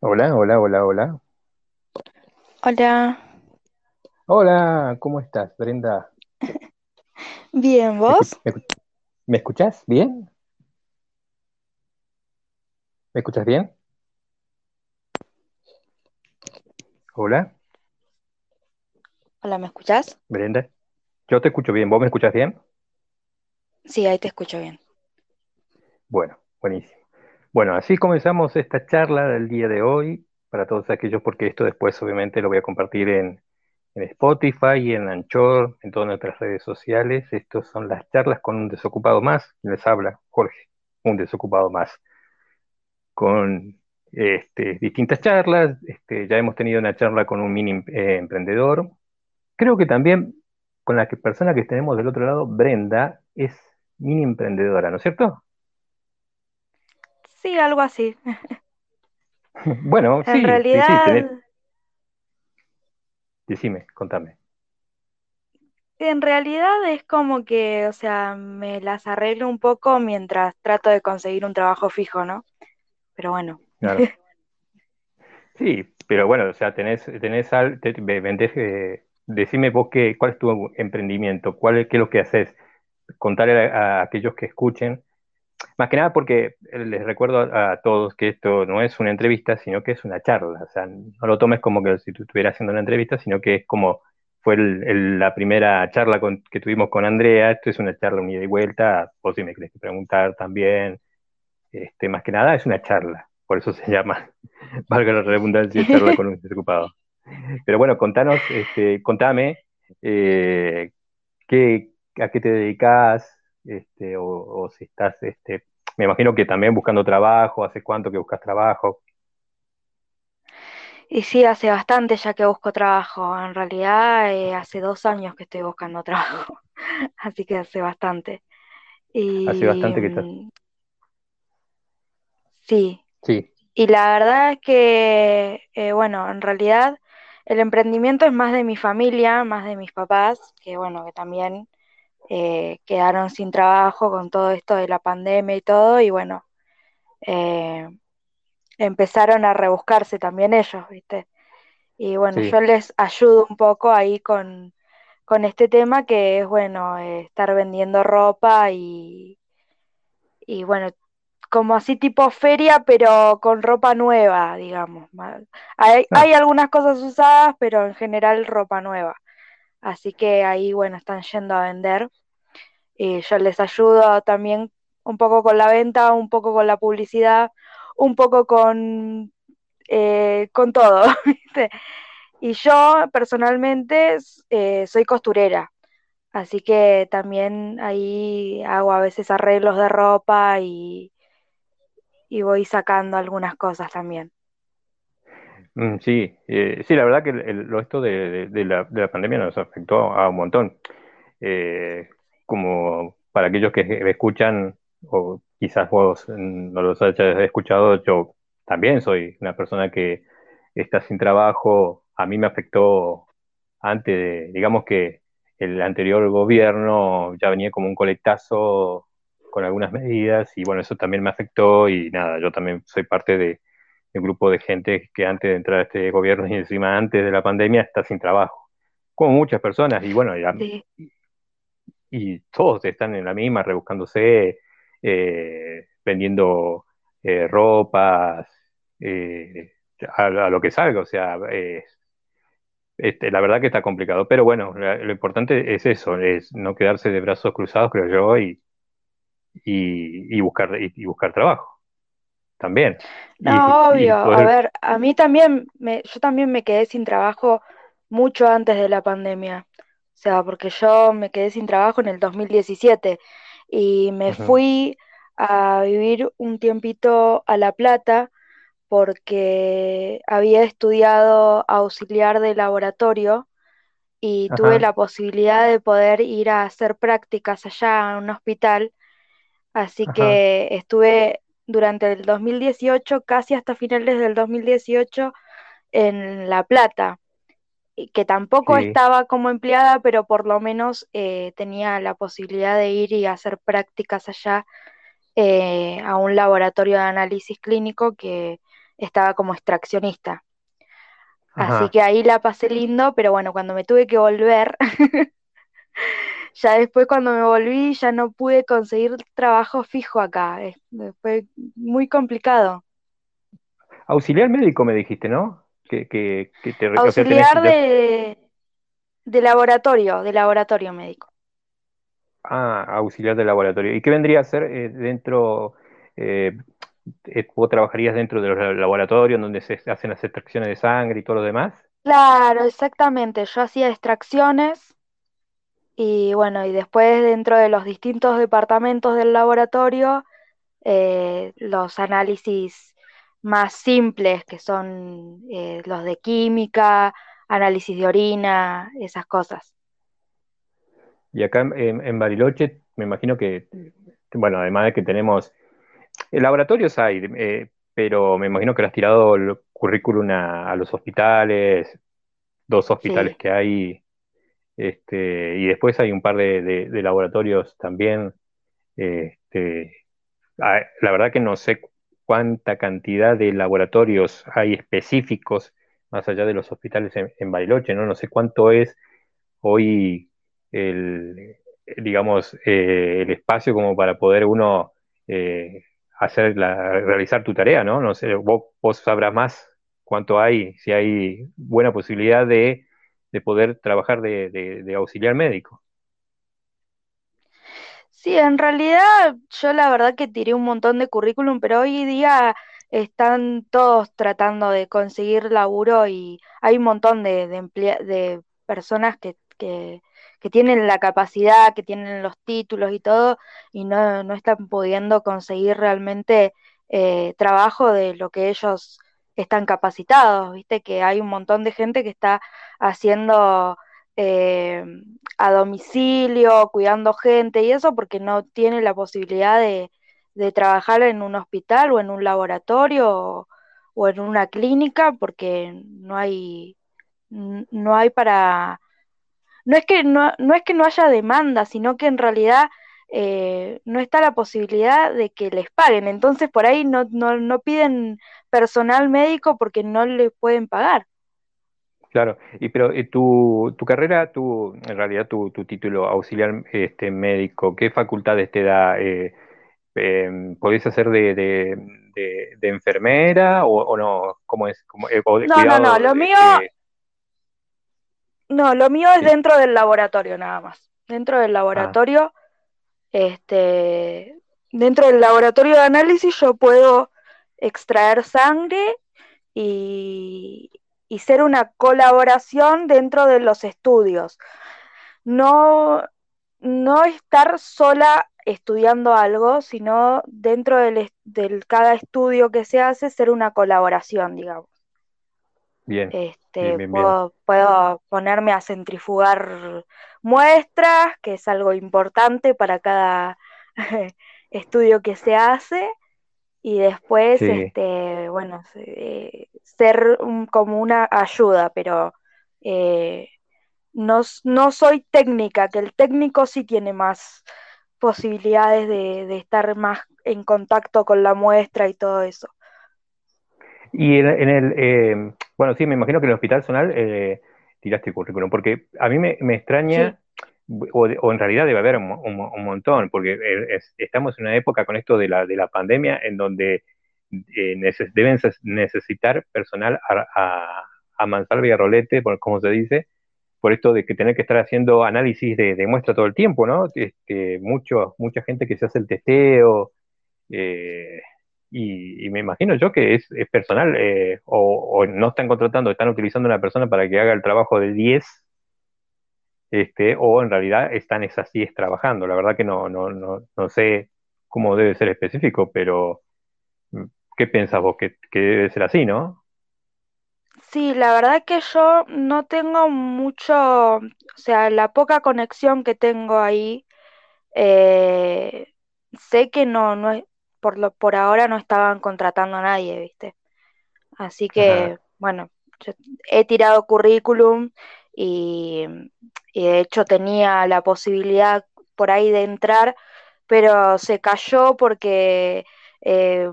Hola, hola, hola, hola. Hola, Hola, ¿cómo estás, Brenda? bien, ¿Me escuch- ¿vos? me escuch- me escuchás bien? ¿Me escuchas bien? Hola, Hola, ¿me escuchás? Brenda. Yo te escucho bien, ¿vos me escuchás bien? Sí, ahí te escucho bien. Bueno, buenísimo. Bueno, así comenzamos esta charla del día de hoy para todos aquellos, porque esto después obviamente lo voy a compartir en, en Spotify y en Anchor, en todas nuestras redes sociales. Estos son las charlas con un desocupado más. Les habla Jorge, un desocupado más. con este, distintas charlas. Este, ya hemos tenido una charla con un mini eh, emprendedor. Creo que también con la persona que tenemos del otro lado, Brenda, es mini emprendedora, ¿no es cierto? Sí, algo así. Bueno, En sí, sí, realidad, decime, contame. en realidad es como que, o sea, me las arreglo un poco mientras trato de conseguir un trabajo fijo, ¿no? Pero bueno. Claro. Sí, pero bueno, o sea, tenés, tenés al, te- ve- vendés, eh, decime vos qué, cuál es tu emprendimiento, cuál es, qué es lo que haces, contarle a, aquellos que escuchen Más que nada porque eh, les recuerdo a, todos que esto no es una entrevista, sino que es una charla. O sea, no lo tomes como que si tú estuvieras haciendo una entrevista, sino que es como fue la primera charla que tuvimos con Andrea. Esto es una charla un ida y vuelta. Vos si me querés preguntar también. Este, más que nada es una charla. Por eso se llama, valga la redundancia, charla con un desocupado. Pero bueno, contanos, este, contame eh, qué, a qué te dedicas, este, o, o si estás, este, me imagino que también buscando trabajo, hace cuánto que buscas trabajo. Y sí, hace bastante ya que busco trabajo. En realidad, eh, hace dos años que estoy buscando trabajo. Así que hace bastante. Hace bastante que estás. mm, sí, Sí, Y la verdad es que, eh, bueno, en realidad el emprendimiento es más de mi familia, más de mis papás, que bueno, que también eh, quedaron sin trabajo con todo esto de la pandemia y todo, y bueno, eh, empezaron a rebuscarse también ellos, ¿viste? Y bueno, yo les ayudo un poco ahí con, con este tema que es, bueno, eh, estar vendiendo ropa y, y bueno, como así tipo feria, pero con ropa nueva, digamos. Hay, Ah, hay algunas cosas usadas, pero en general ropa nueva. Así que ahí, bueno, están yendo a vender. Yo les ayudo también un poco con la venta, un poco con la publicidad, un poco con, eh, con todo. Y yo personalmente eh, soy costurera. Así que también ahí hago a veces arreglos de ropa y, y voy sacando algunas cosas también. Mm, sí, eh, sí, la verdad que el- lo esto de, la, de la pandemia nos afectó a un montón. Eh, como para aquellos que me escuchan, o quizás vos no los hayas escuchado, yo también soy una persona que está sin trabajo. A mí me afectó antes digamos que el anterior gobierno ya venía como un colectazo con algunas medidas y bueno, eso también me afectó y nada, yo también soy parte de, del grupo de gente que antes de entrar a este gobierno y encima antes de la pandemia está sin trabajo, como muchas personas y bueno, ya Sí. y todos están en la misma, rebuscándose, eh, vendiendo eh, ropas, eh, a, a lo que salga, o sea, este, la verdad que está complicado, pero bueno, lo importante es eso, es no quedarse de brazos cruzados, creo yo, y, y, y buscar, y, y buscar trabajo también. No, y obvio. A poder, ver, a mí también, me, yo también me quedé sin trabajo mucho antes de la pandemia. O sea, porque yo me quedé sin trabajo en el 2017 y me fui a vivir un tiempito a La Plata porque había estudiado auxiliar de laboratorio y tuve la posibilidad de poder ir a hacer prácticas allá en un hospital Así ajá, que estuve durante el 2018, casi hasta finales del 2018, en La Plata. que tampoco estaba como empleada, pero por lo menos eh, tenía la posibilidad de ir y hacer prácticas allá eh, a un laboratorio de análisis clínico que estaba como extraccionista. Así que ahí la pasé lindo, pero bueno, cuando me tuve que volver, ya después cuando me volví ya no pude conseguir trabajo fijo acá. Fue muy complicado. Auxiliar médico me dijiste, ¿no? Que, que, te Auxiliar de, de laboratorio, de laboratorio médico. Ah, auxiliar de laboratorio. ¿Y qué vendría a ser eh, dentro, eh, eh, vos trabajarías dentro de los laboratorios donde se hacen las extracciones de sangre y todo lo demás? Claro, exactamente. Yo hacía extracciones y bueno, y después dentro de los distintos departamentos del laboratorio, los análisis más simples, que son los de química, análisis de orina, esas cosas. Y acá en, Bariloche, me imagino que, bueno, además de que tenemos eh, laboratorios hay, eh, pero me imagino que le has tirado el currículum a, los hospitales, dos hospitales que hay, este, y después hay un par de, laboratorios también. Este, ah, la verdad que no sé cuánta cantidad de laboratorios hay específicos más allá de los hospitales en, en ¿no? No sé cuánto es hoy el, digamos, eh, el espacio como para poder uno eh, hacer la, realizar tu tarea, ¿no? No sé, vos, sabrás más cuánto hay, si hay buena posibilidad de, poder trabajar de, auxiliar médico. Sí, en realidad yo la verdad que tiré un montón de currículum, pero hoy día están todos tratando de conseguir laburo y hay un montón de, de personas que, que tienen la capacidad, que tienen los títulos y todo, y no, no están pudiendo conseguir realmente eh, trabajo de lo que ellos están capacitados, viste que hay un montón de gente que está haciendo eh, a domicilio, cuidando gente y eso porque no tiene la posibilidad de, trabajar en un hospital o en un laboratorio o, o en una clínica porque no hay no hay para no es que no, no es que no haya demanda, sino que en realidad eh, no está la posibilidad de que les paguen. Entonces por ahí no, no, no piden personal médico porque no les pueden pagar. Claro, y pero eh, tu, tu carrera, tu, en realidad tu, tu título auxiliar este, médico, ¿qué facultades te da? Eh, em, ¿Podés hacer de, de, de, enfermera o, no? ¿Cómo es? No, no, no, lo mío, no, lo mío es dentro del laboratorio nada más. Dentro del laboratorio, este, dentro del laboratorio de análisis yo puedo extraer sangre y, y ser una colaboración dentro de los estudios. No, no estar sola estudiando algo, sino dentro del, del, cada estudio que se hace, ser una colaboración, digamos. Bien. Este, puedo, ponerme a centrifugar muestras, que es algo importante para cada estudio que se hace, y después, este, bueno, ser como una ayuda, pero eh, no, no, soy técnica, que el técnico sí tiene más posibilidades de, de estar más en contacto con la muestra y todo eso. Y en, el, eh, bueno, sí, me imagino que en el Hospital Zonal eh, tiraste el currículum, porque a mí me, extraña, o, en realidad debe haber un, montón, porque eh, estamos en una época con esto de la, de la pandemia en donde deben necesitar personal a, a, mansalva y a rolete, como se dice, por esto de que tener que estar haciendo análisis de, de muestra todo el tiempo, ¿no? Este, mucho, mucha gente que se hace el testeo, eh, y, me imagino yo que es, personal, eh, o, no están contratando, están utilizando una persona para que haga el trabajo de 10, este, o en realidad están esas 10 trabajando. La verdad que no, no, no, no sé cómo debe ser específico, pero mm, ¿qué piensas vos? Que, debe ser así, ¿no? Sí, la verdad que yo no tengo mucho, o sea, la poca conexión que tengo ahí, eh, sé que no, no es, por, lo, por ahora no estaban contratando a nadie, ¿viste? Así que, bueno, he tirado currículum y, de hecho tenía la posibilidad por ahí de entrar, pero se cayó porque eh,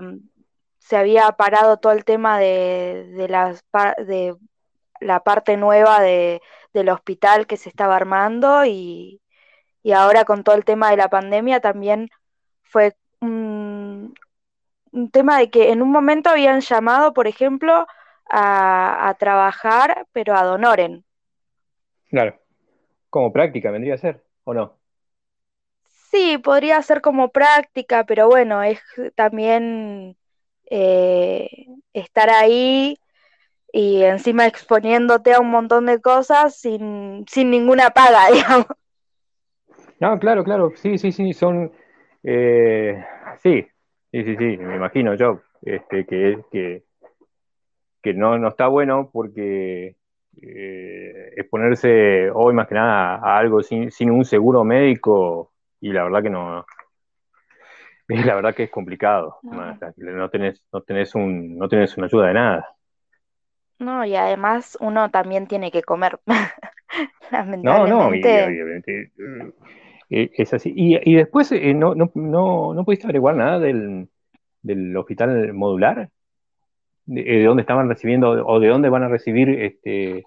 se había parado todo el tema de, de, de la parte nueva de, del hospital que se estaba armando y, y, ahora con todo el tema de la pandemia también fue un, un tema de que en un momento habían llamado, por ejemplo, a, a trabajar, pero a Donoren. Claro, como práctica vendría a ser, ¿o no? Sí, podría ser como práctica, pero bueno, es también eh, estar ahí y encima exponiéndote a un montón de cosas sin, sin ninguna paga, digamos. No, claro, claro, sí, sí, sí, son, eh, sí, sí, sí, sí, me imagino yo, este, que, que, que no, no está bueno porque eh, exponerse hoy más que nada a algo sin, sin un seguro médico y la verdad que no, la verdad que es complicado. No, no tenés, no tenés un, no tenés una ayuda de nada. No, y además uno también tiene que comer. No, no, obviamente eh, es así. Y, y después, eh, no, no, no, ¿no pudiste averiguar nada del, del hospital modular? De, eh, de, dónde estaban recibiendo o de dónde van a recibir este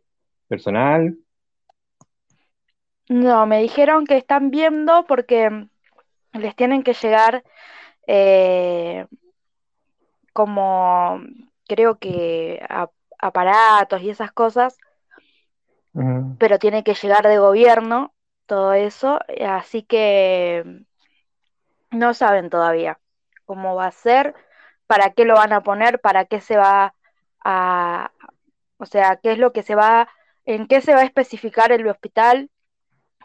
personal? No, me dijeron que están viendo porque les tienen que llegar eh, como creo que aparatos y esas cosas, pero tiene que llegar de gobierno todo eso, así que no saben todavía cómo va a ser, para qué lo van a poner, para qué se va a, o sea, qué es lo que se va, en qué se va a especificar el hospital,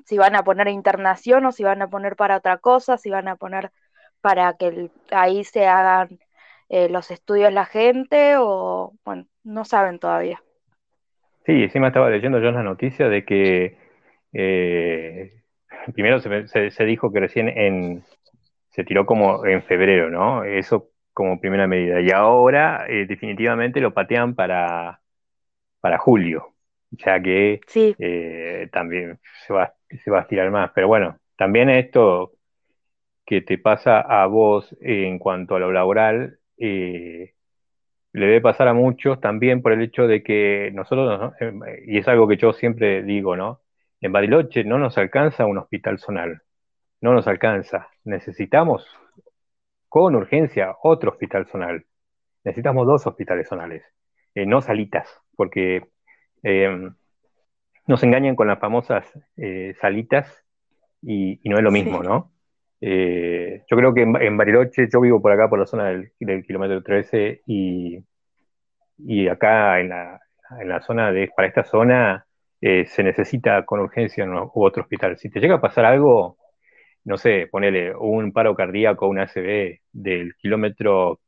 si van a poner internación o si van a poner para otra cosa, si van a poner para que ahí se hagan eh, los estudios la gente o, bueno, no saben todavía. Sí, encima estaba leyendo yo la noticia de que eh, primero se, se, dijo que recién en, se tiró como en febrero, ¿no? Eso como primera medida. Y ahora eh, definitivamente lo patean para, para julio, ya que también se va, se va a estirar más. Pero bueno, también esto que te pasa a vos en cuanto a lo laboral, eh, le debe pasar a muchos también por el hecho de que nosotros, y es algo que yo siempre digo, ¿no? En Bariloche no nos alcanza un hospital zonal, no nos alcanza. Necesitamos con urgencia otro hospital zonal. Necesitamos dos hospitales zonales, eh, no salitas, porque em, nos engañan con las famosas eh, salitas y, no es lo mismo, ¿no? Eh, yo creo que en, Bariloche, yo vivo por acá, por la zona del, kilómetro 13, y, y acá en la, en la, zona de, para esta zona, eh, se necesita con urgencia un, otro hospital. Si te llega a pasar algo, no sé, ponele un paro cardíaco, un ACV del kilómetro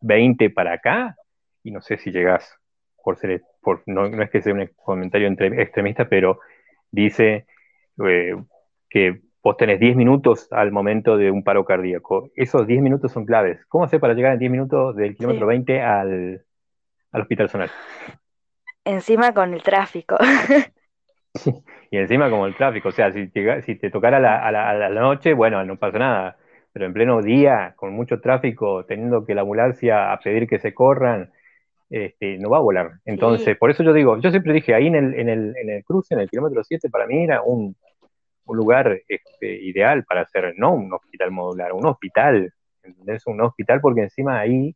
20 para acá, y no sé si llegás, por ser, por, no, no es que sea un comentario entre, extremista, pero dice eh, que vos tenés 10 minutos al momento de un paro cardíaco. Esos 10 minutos son claves. ¿Cómo hacer para llegar en 10 minutos del kilómetro 20 al, al, hospital zonal? Encima con el tráfico. y encima como el tráfico. O sea, si, si te tocara a la, la, noche, bueno, no pasa nada. Pero en pleno día, con mucho tráfico, teniendo que la ambulancia a pedir que se corran, este, no va a volar. Entonces, por eso yo digo, yo siempre dije, ahí en el, en el, en el cruce, en el kilómetro 7, para mí era un, un lugar este, ideal para hacer, no un hospital modular, un hospital, ¿entendés? Un hospital porque encima ahí,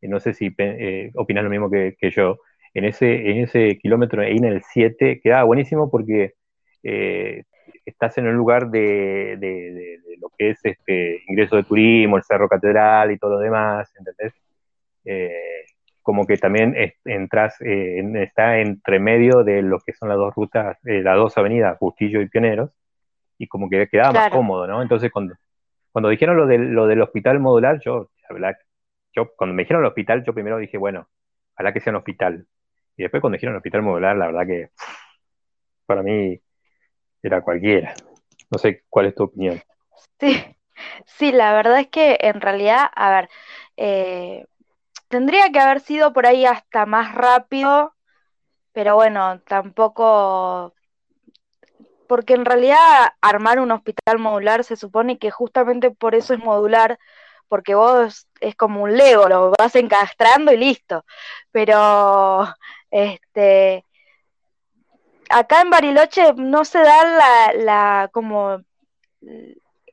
eh, no sé si eh, opinas lo mismo que, yo, en ese, en ese kilómetro ahí en el 7 quedaba buenísimo porque eh, estás en un lugar de, de, lo que es este ingreso de turismo, el Cerro Catedral y todo lo demás, ¿entendés? como que también entras, está entre medio de lo que son las dos rutas, las dos avenidas, Bustillo y Pioneros, y como que quedaba más cómodo, ¿no? Entonces cuando, cuando dijeron lo, de, lo del hospital modular, yo, yo, cuando me dijeron el hospital, yo primero dije, bueno, ojalá que sea un hospital. Y después cuando dijeron hospital modular, la verdad que para mí era cualquiera. No sé cuál es tu opinión. Sí, sí, la verdad es que en realidad, a ver, eh, tendría que haber sido por ahí hasta más rápido pero bueno, tampoco, porque en realidad armar un hospital modular se supone que justamente por eso es modular, porque vos es como un Lego, lo vas encastrando y listo. Pero este acá en Bariloche no se da la, la como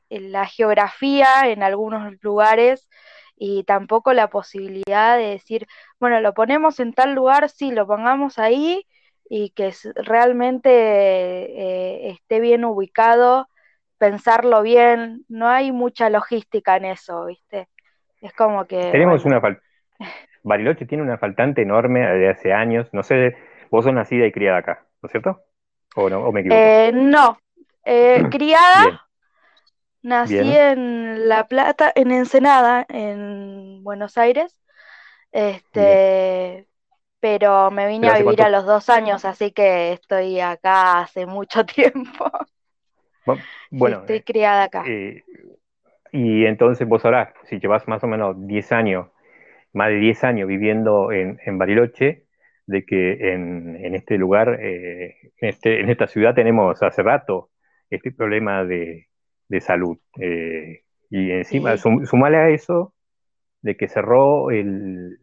la geografía en algunos lugares y tampoco la posibilidad de decir, bueno, lo ponemos en tal lugar, sí, lo pongamos ahí y que realmente eh, esté bien ubicado, pensarlo bien, no hay mucha logística en eso, ¿viste? Es como que... Tenemos una falta. Bariloche tiene una faltante enorme de hace años, no sé, vos sos nacida y criada acá, ¿no es cierto? ¿O, no, o me equivoco? Eh, no, eh, criada Nací en La Plata, en Ensenada, en Buenos Aires. Este, pero me vine a vivir a los dos años, así que estoy acá hace mucho tiempo. Bueno, estoy criada acá. Eh, y entonces vos ahora, si llevas más o menos 10 años, más de 10 años viviendo en, Bariloche, de que en, este lugar, eh, en, este, en esta ciudad tenemos hace rato este problema de, de salud. Eh, y encima, sumale a eso de que cerró el,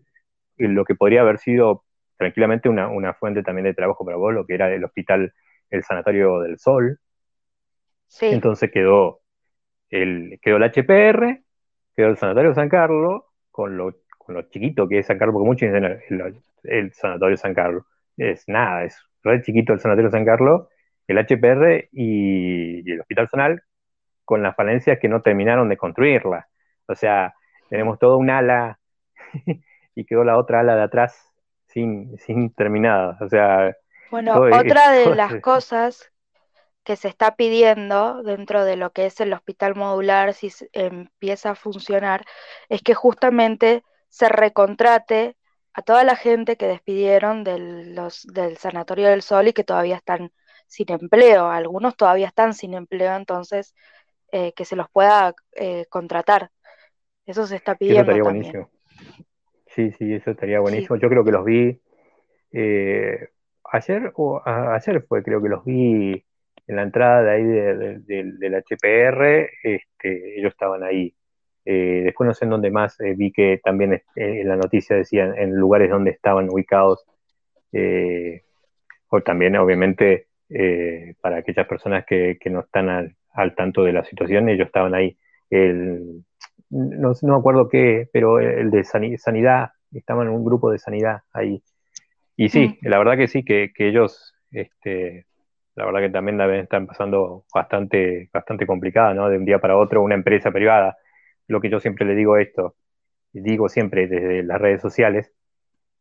lo que podría haber sido tranquilamente una, fuente también de trabajo para vos, lo que era el hospital, el Sanatorio del Sol. Entonces quedó el, quedó el HPR, quedó el Sanatorio San Carlos, con lo, con lo chiquito que es San Carlos, porque muchos dicen el, el, Sanatorio San Carlos. Es nada, es re chiquito el Sanatorio San Carlos, el HPR y, y el Hospital Zonal, con las falencias que no terminaron de construirla. O sea, tenemos toda un ala y quedó la otra ala de atrás sin, sin terminada. O sea, bueno, otra de las cosas que se está pidiendo dentro de lo que es el hospital modular, si empieza a funcionar, es que justamente se recontrate a toda la gente que despidieron del, los, del Sanatorio del Sol y que todavía están sin empleo. Algunos todavía están sin empleo, entonces eh, que se los pueda eh, contratar. Eso se está pidiendo. Eso estaría buenísimo. Sí, sí, eso estaría buenísimo. Yo creo que los vi eh, ayer o ayer fue, creo que los vi en la entrada de ahí del HPR, este, ellos estaban ahí. después no sé en dónde más vi que también en la noticia decían en lugares donde estaban ubicados, o también obviamente para aquellas personas que, que no están al, al tanto de la situación, ellos estaban ahí. El, no, no me acuerdo qué, pero el de sanidad, estaban en un grupo de sanidad ahí. Y sí, mm. la verdad que sí, que, ellos, este, la verdad que también la están pasando bastante, bastante complicada, ¿no? De un día para otro, una empresa privada. Lo que yo siempre le digo esto, digo siempre desde las redes sociales,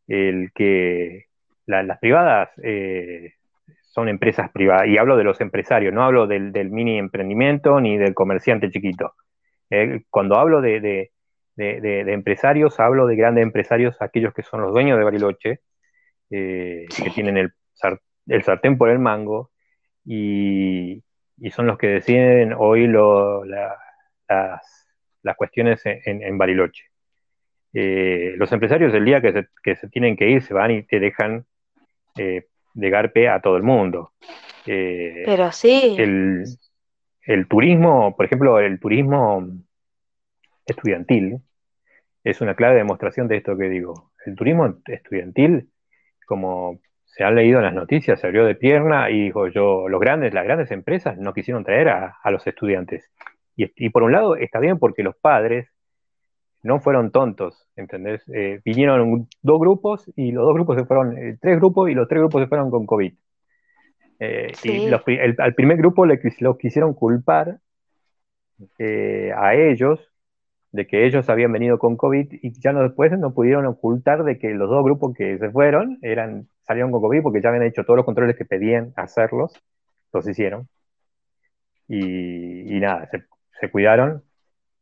el que las privadas eh, son empresas privadas, y hablo de los empresarios, no hablo del, mini emprendimiento ni del comerciante chiquito. Eh, cuando hablo de, empresarios, hablo de grandes empresarios, aquellos que son los dueños de Bariloche, eh, que tienen el, el, sartén por el mango, y, son los que deciden hoy las, cuestiones en, Bariloche. Eh, los empresarios el día que se, que se, tienen que ir se van y te dejan de Garpe a todo el mundo. Eh, Pero sí. El, turismo, por ejemplo, el turismo estudiantil es una clave demostración de esto que digo. El turismo estudiantil, como se han leído en las noticias, se abrió de pierna y dijo yo, los grandes, las grandes empresas no quisieron traer a, los estudiantes. Y, y, por un lado está bien porque los padres no fueron tontos, ¿entendés? Eh, vinieron dos grupos y los dos grupos se fueron, eh, tres grupos y los tres grupos se fueron con COVID. Eh, y al primer grupo le, lo quisieron culpar a ellos de que ellos habían venido con COVID y ya no, después no pudieron ocultar de que los dos grupos que se fueron eran, salieron con COVID porque ya habían hecho todos los controles que pedían hacerlos, los hicieron. Y, nada, se cuidaron,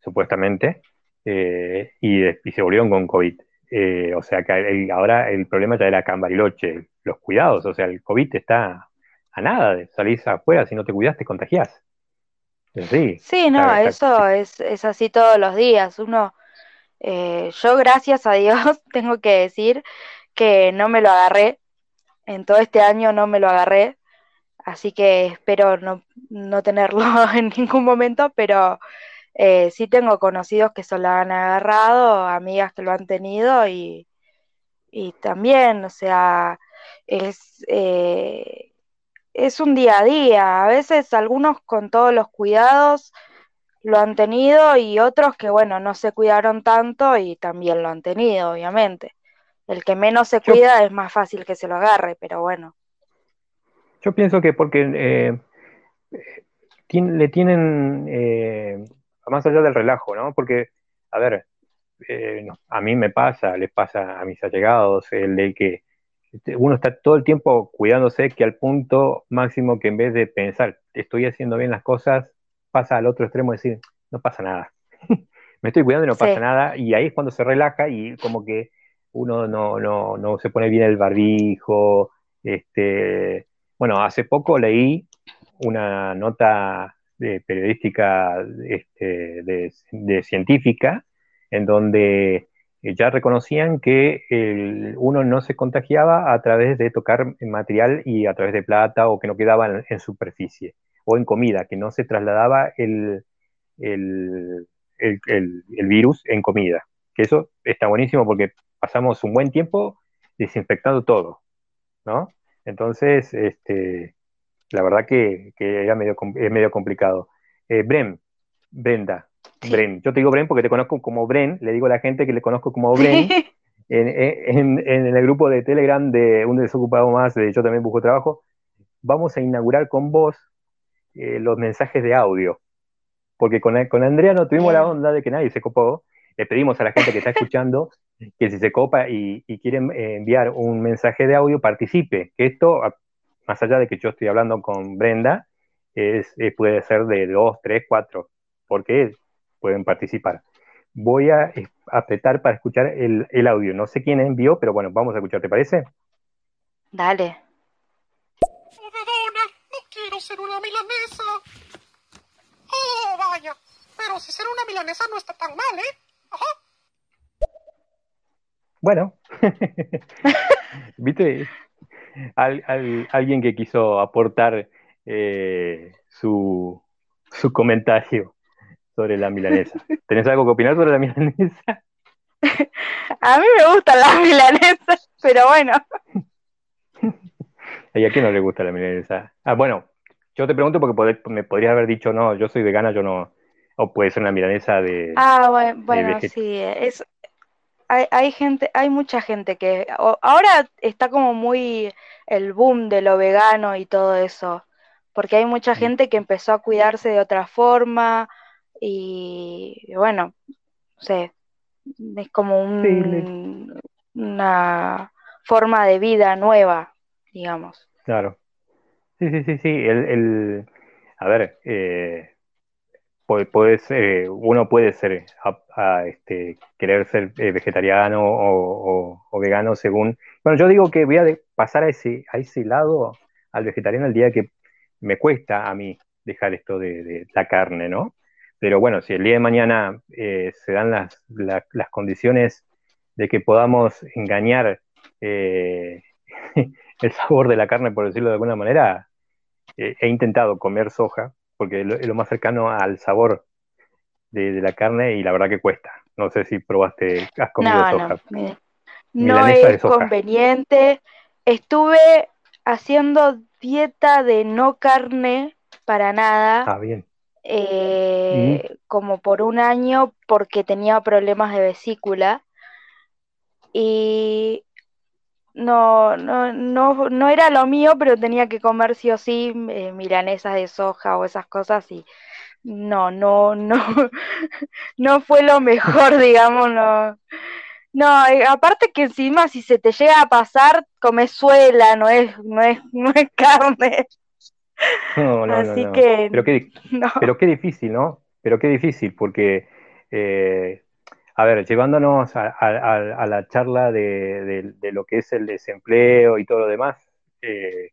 supuestamente, eh, y, se volvieron con COVID. Eh, o sea que ahora el problema ya era acá en Bariloche, los cuidados, o sea, el COVID está a nada de salir afuera, si no te cuidas te contagias. Sí, sí no, eso es, es, así todos los días. Uno, eh, yo gracias a Dios tengo que decir que no me lo agarré, en todo este año no me lo agarré, así que espero no, no tenerlo en ningún momento, pero eh, sí tengo conocidos que se lo han agarrado, amigas que lo han tenido y, y también, o sea, es, eh, es un día a día. A veces algunos con todos los cuidados lo han tenido y otros que, bueno, no se cuidaron tanto y también lo han tenido, obviamente. El que menos se cuida es más fácil que se lo agarre, pero bueno. Yo pienso que porque eh, le tienen, eh, más allá del relajo, ¿no? Porque, a ver, eh, a mí me pasa, les pasa a mis allegados, el de que uno está todo el tiempo cuidándose que al punto máximo que en vez de pensar, estoy haciendo bien las cosas, pasa al otro extremo de decir, no pasa nada. me estoy cuidando y no pasa nada. Y ahí es cuando se relaja y como que uno no, no, no se pone bien el barbijo. Este, bueno, hace poco leí una nota de periodística este, de, científica en donde ya reconocían que uno no se contagiaba a través de tocar material y a través de plata o que no quedaba en, superficie o en comida, que no se trasladaba el, el, virus en comida. Que eso está buenísimo porque pasamos un buen tiempo desinfectando todo, ¿no? Entonces, este, la verdad que, era medio, medio complicado. Eh, Brem, Brenda, Bren. Yo te digo Bren porque te conozco como Bren, le digo a la gente que le conozco como Bren. en, el grupo de Telegram de Un Desocupado Más, de Yo también busco trabajo, vamos a inaugurar con vos eh, los mensajes de audio. Porque con, con Andrea no tuvimos la onda de que nadie se copó. Le pedimos a la gente que está escuchando que si se copa y, y quieren enviar un mensaje de audio, participe. Que esto, más allá de que yo estoy hablando con Brenda, es, puede ser de dos, tres, cuatro, porque pueden participar. Voy a apretar para escuchar el, el audio. No sé quién envió, pero bueno, vamos a escuchar, ¿te parece? Dale. No quiero ser una milanesa. Oh, vaya. Pero si ser una milanesa no está tan mal, ¿eh? Ajá. Bueno, viste, alguien que quiso aportar eh, su, su, comentario sobre la milanesa. ¿Tenés algo que opinar sobre la milanesa? A mí me gustan las milanesas, pero bueno. ¿Y a quién no le gusta la milanesa? Ah, bueno, yo te pregunto porque me podrías haber dicho, no, yo soy vegana, yo no. O puede ser una milanesa de. Ah, bueno, bueno sí. Es, hay, hay, gente, hay mucha gente que. Ahora está como muy el boom de lo vegano y todo eso. Porque hay mucha gente que empezó a cuidarse de otra forma. Y bueno, no sé. Es como un, una forma de vida nueva, digamos. Claro. Sí, sí, sí, sí. El, el, a ver, eh, uno puede ser, a, este, querer ser eh, vegetariano o, vegano según... Bueno, yo digo que voy a pasar a ese, a ese lado, al vegetariano, el día que me cuesta a mí dejar esto de, la carne, ¿no? Pero bueno, si el día de mañana eh, se dan las, las, condiciones de que podamos engañar eh, el sabor de la carne, por decirlo de alguna manera, he intentado comer soja, porque es lo, más cercano al sabor de, la carne y la verdad que cuesta. No sé si probaste, has comido no, soja. No, no es conveniente. Estuve haciendo dieta de no carne para nada. Ah, bien. Eh, como por un año porque tenía problemas de vesícula y no, no, no, no era lo mío, pero tenía que comer sí o sí eh, milanesas de soja o esas cosas y no, no, no, no fue lo mejor, digamos, no. No, eh, aparte que encima si se te llega a pasar, comes suela, no es, no es, no es carne. No, no, Así que pero qué, pero qué difícil, ¿no? Pero qué difícil, porque eh, a ver, llevándonos a, la charla de, lo que es el desempleo y todo lo demás, eh,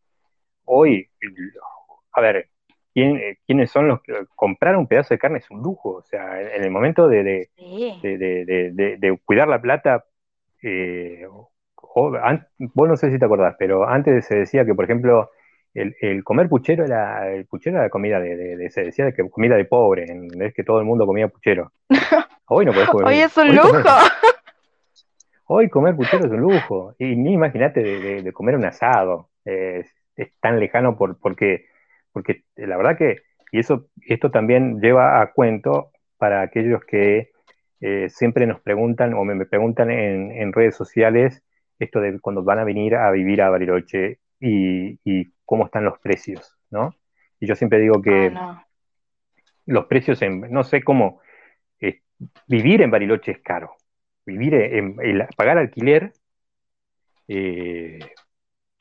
hoy, a ver, ¿quiénes son los que comprar un pedazo de carne es un lujo? O sea, en, el momento de, cuidar la plata eh, vos no sé si te acordás, pero antes se decía que, por ejemplo, el, comer puchero era, el puchero era comida de, se decía que comida de pobre, es que todo el mundo comía puchero. Hoy no podés comer. hoy es un lujo. hoy comer puchero es un lujo. Y ni imagínate de, comer un asado. es tan lejano por, porque, porque la verdad que, y eso, esto también lleva a cuento para aquellos que eh, siempre nos preguntan o me, preguntan en, redes sociales esto de cuando van a venir a vivir a Bariloche y, cómo están los precios, ¿no? Y yo siempre digo que ah, los precios, en, no sé cómo, eh, vivir en Bariloche es caro. Vivir en, pagar alquiler eh,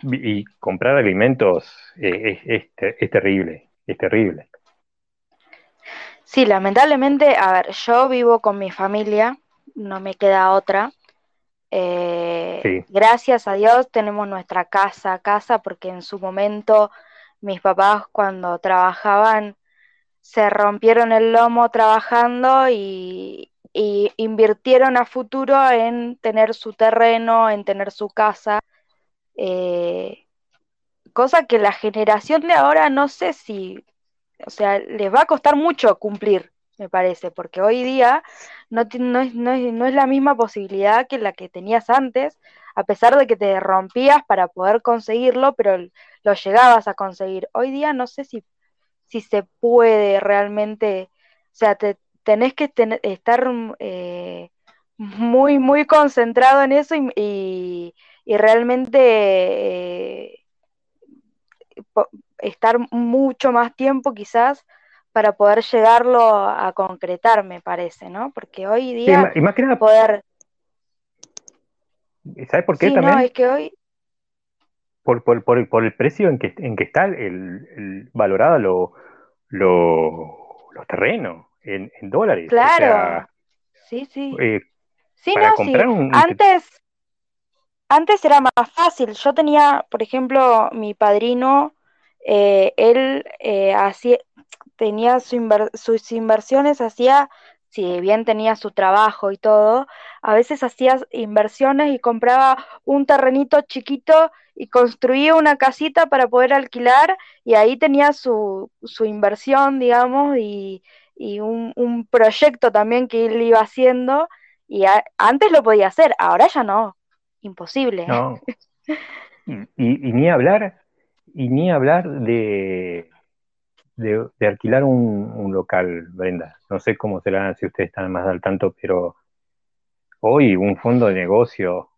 y comprar alimentos es, es, terrible, es terrible. Sí, lamentablemente, a ver, yo vivo con mi familia, no me queda otra. Eh, gracias a Dios tenemos nuestra casa, casa, porque en su momento mis papás cuando trabajaban se rompieron el lomo trabajando y, invirtieron a futuro en tener su terreno, en tener su casa. Eh, cosa que la generación de ahora no sé si o sea, les va a costar mucho cumplir, me parece, porque hoy día no, no, es, no, es, la misma posibilidad que la que tenías antes, a pesar de que te rompías para poder conseguirlo, pero lo llegabas a conseguir. Hoy día no sé si, si se puede realmente, o sea, te, tenés que estar eh, muy, muy concentrado en eso y, y, realmente... Eh, estar mucho más tiempo quizás para poder llegarlo a concretar, me parece, ¿no? Porque hoy día y más que nada, poder... ¿Sabes por qué también? No, es que hoy... Por, por, por, el, por el precio en que, en que está el, el valorado lo, lo, los terrenos en, dólares. Claro. sí, sí. Eh, sí, no, comprar Un, Antes, antes era más fácil. Yo tenía, por ejemplo, mi padrino eh, él eh, tenía sus inversiones, hacía, si bien tenía su trabajo y todo, a veces hacía inversiones y compraba un terrenito chiquito y construía una casita para poder alquilar y ahí tenía su, su inversión, digamos, y, un, proyecto también que él iba haciendo y antes lo podía hacer, ahora ya no, imposible. No. y ni hablar y ni hablar de, de, alquilar un, local, Brenda. No sé cómo será, si ustedes están más al tanto, pero hoy un fondo de negocio.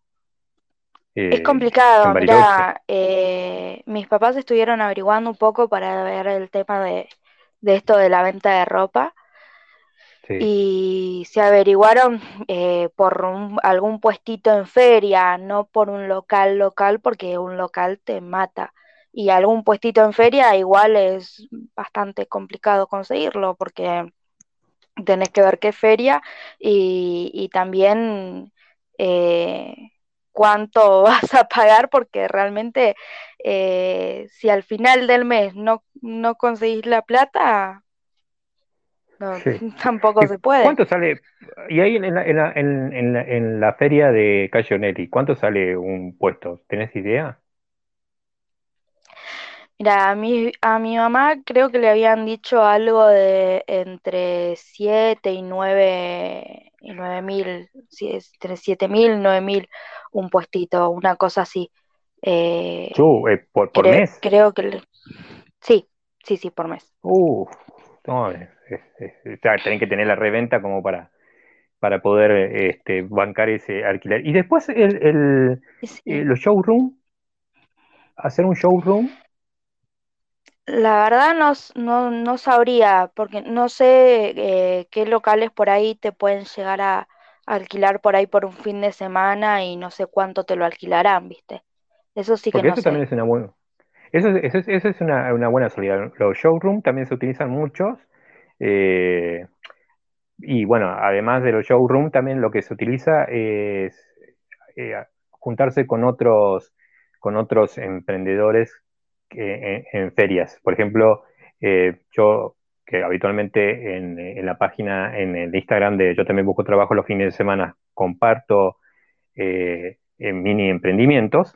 es eh, complicado, mira, eh, mis papás estuvieron averiguando un poco para ver el tema de, esto de la venta de ropa. Y se averiguaron eh, por algún puestito en feria, no por un local local, porque un local te mata y algún puestito en feria igual es bastante complicado conseguirlo porque tenés que ver qué feria y, también eh, cuánto vas a pagar porque realmente eh, si al final del mes no, no conseguís la plata, tampoco se puede. ¿Cuánto sale? Y ahí en la, en la, en la, en la feria de Cayonelli, ¿cuánto sale un puesto? ¿Tenés idea? Mira, a mi, a mi mamá creo que le habían dicho algo de entre 7 y 9 y 9 mil, entre 7 mil, 9 mil, un puestito, una cosa así. Eh, eh ¿por, por mes? Creo que sí, sí, sí, por mes. Uf, no, tienen que tener la reventa como para, para poder este, bancar ese alquiler. Y después el, el, eh, los showroom, hacer un showroom la verdad no, no, sabría, porque no sé eh, qué locales por ahí te pueden llegar a, alquilar por ahí por un fin de semana y no sé cuánto te lo alquilarán, ¿viste? Eso sí que no eso también es una buena, eso, eso, eso es una, una, buena salida. Los showroom también se utilizan muchos. Eh, y bueno, además de los showroom, también lo que se utiliza es eh, juntarse con otros, con otros emprendedores en, ferias. Por ejemplo, eh, yo que habitualmente en, la página, en el Instagram de Yo también busco trabajo los fines de semana, comparto eh, mini emprendimientos.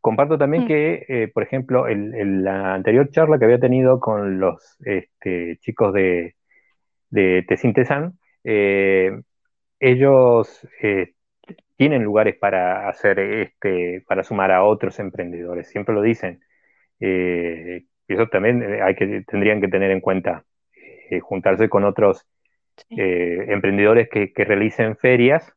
Comparto también Mm. que, eh, por ejemplo, el- el- la anterior charla que había tenido con los este, chicos de, de Tesintesan, eh, ellos eh, tienen lugares para hacer este, para sumar a otros emprendedores, siempre lo dicen. Eh, eso también eh, hay que, tendrían que tener en cuenta, eh, juntarse con otros Sí. emprendedores que, que realicen ferias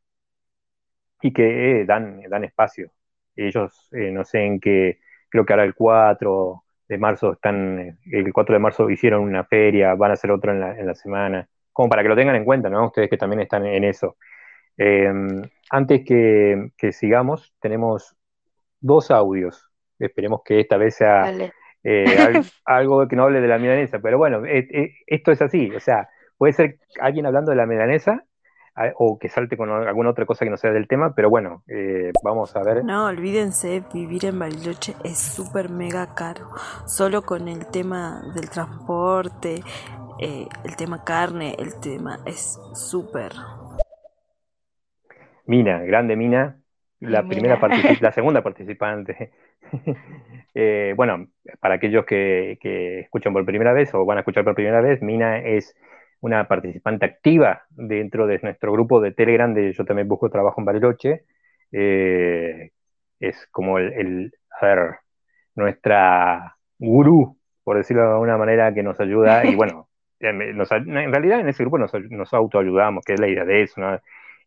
y que dan, dan espacio. Ellos, no sé en qué, creo que ahora el 4 de marzo están, el 4 de marzo hicieron una feria, van a hacer otro en la, en la semana, como para que lo tengan en cuenta, ¿no? Ustedes que también están en eso. Eh, antes que, que sigamos, tenemos dos audios. Esperemos que esta vez sea eh, al- algo que no hable de la milanesa, pero bueno, eh, eh, esto es así, o sea, puede ser alguien hablando de la milanesa a- o que salte con alguna otra cosa que no sea del tema, pero bueno, eh, vamos a ver. No, olvídense, vivir en Bariloche es súper mega caro. Solo con el tema del transporte, eh, el tema carne, el tema es súper. Mina, grande Mina, la Mina. primera partici- la segunda participante. Eh, bueno, para aquellos que, que escuchan por primera vez o van a escuchar por primera vez, Mina es una participante activa dentro de nuestro grupo de Telegram de Yo también busco trabajo en Bariloche. Eh, es como el, el- a ver, nuestra gurú, por decirlo de alguna manera, que nos ayuda y bueno, nos ay- en realidad en ese grupo nos, nos autoayudamos, que es la idea de eso, ¿no?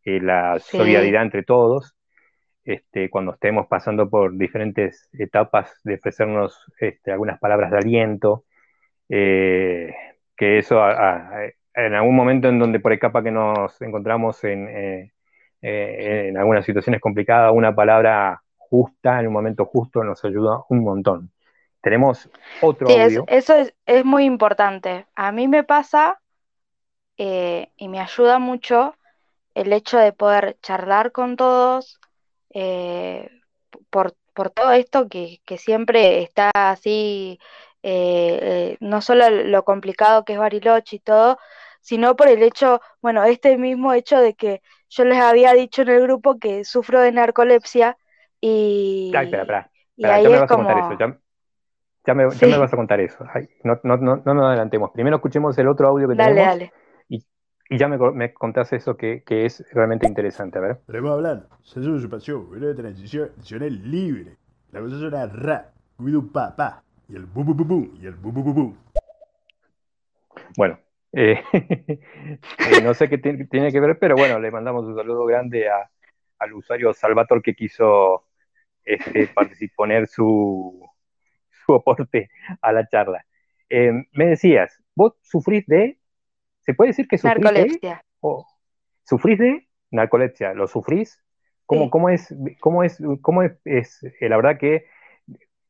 Eh, la Sí. solidaridad entre todos. Este, cuando estemos pasando por diferentes etapas de ofrecernos este, algunas palabras de aliento, eh, que eso a- a- en algún momento en donde por ahí capaz que nos encontramos en, eh, eh, en algunas situaciones complicadas, una palabra justa en un momento justo nos ayuda un montón. Tenemos otro Sí, es- eso es, es muy importante. A mí me pasa y me ayuda mucho el hecho de poder charlar con todos eh, por, por todo esto que, que siempre está así, eh, eh, no solo lo complicado que es Bariloche y todo, sino por el hecho, bueno, este mismo hecho de que yo les había dicho en el grupo que sufro de narcolepsia y, Ay, espera, espera, y ahí ya me es vas a contar eso, ya, ya me, ya Sí. me vas a contar eso. Ay, no, no, no, no nos adelantemos. Primero escuchemos el otro audio que Dale, tenemos dale. y, y ya me, me contás eso que, que es realmente interesante. A ver. Estaremos hablando. Se hace usurpación, vuelo de transición transición libre. La cosa suena ra, cuido pa pa. Y el bu bu bu bu, y el bu bu bu bu. Bueno, eh, eh, no sé qué tiene, que ver, pero bueno, le mandamos un saludo grande a- al usuario Salvator que quiso este, poner su, su aporte a la charla. Eh, me decías, vos sufrís de, ¿se puede decir que sufrís de, Narcolepsia. o sufrís de narcolepsia? ¿Lo sufrís? ¿Cómo, Sí. cómo es, cómo es, cómo es, es, eh, la verdad que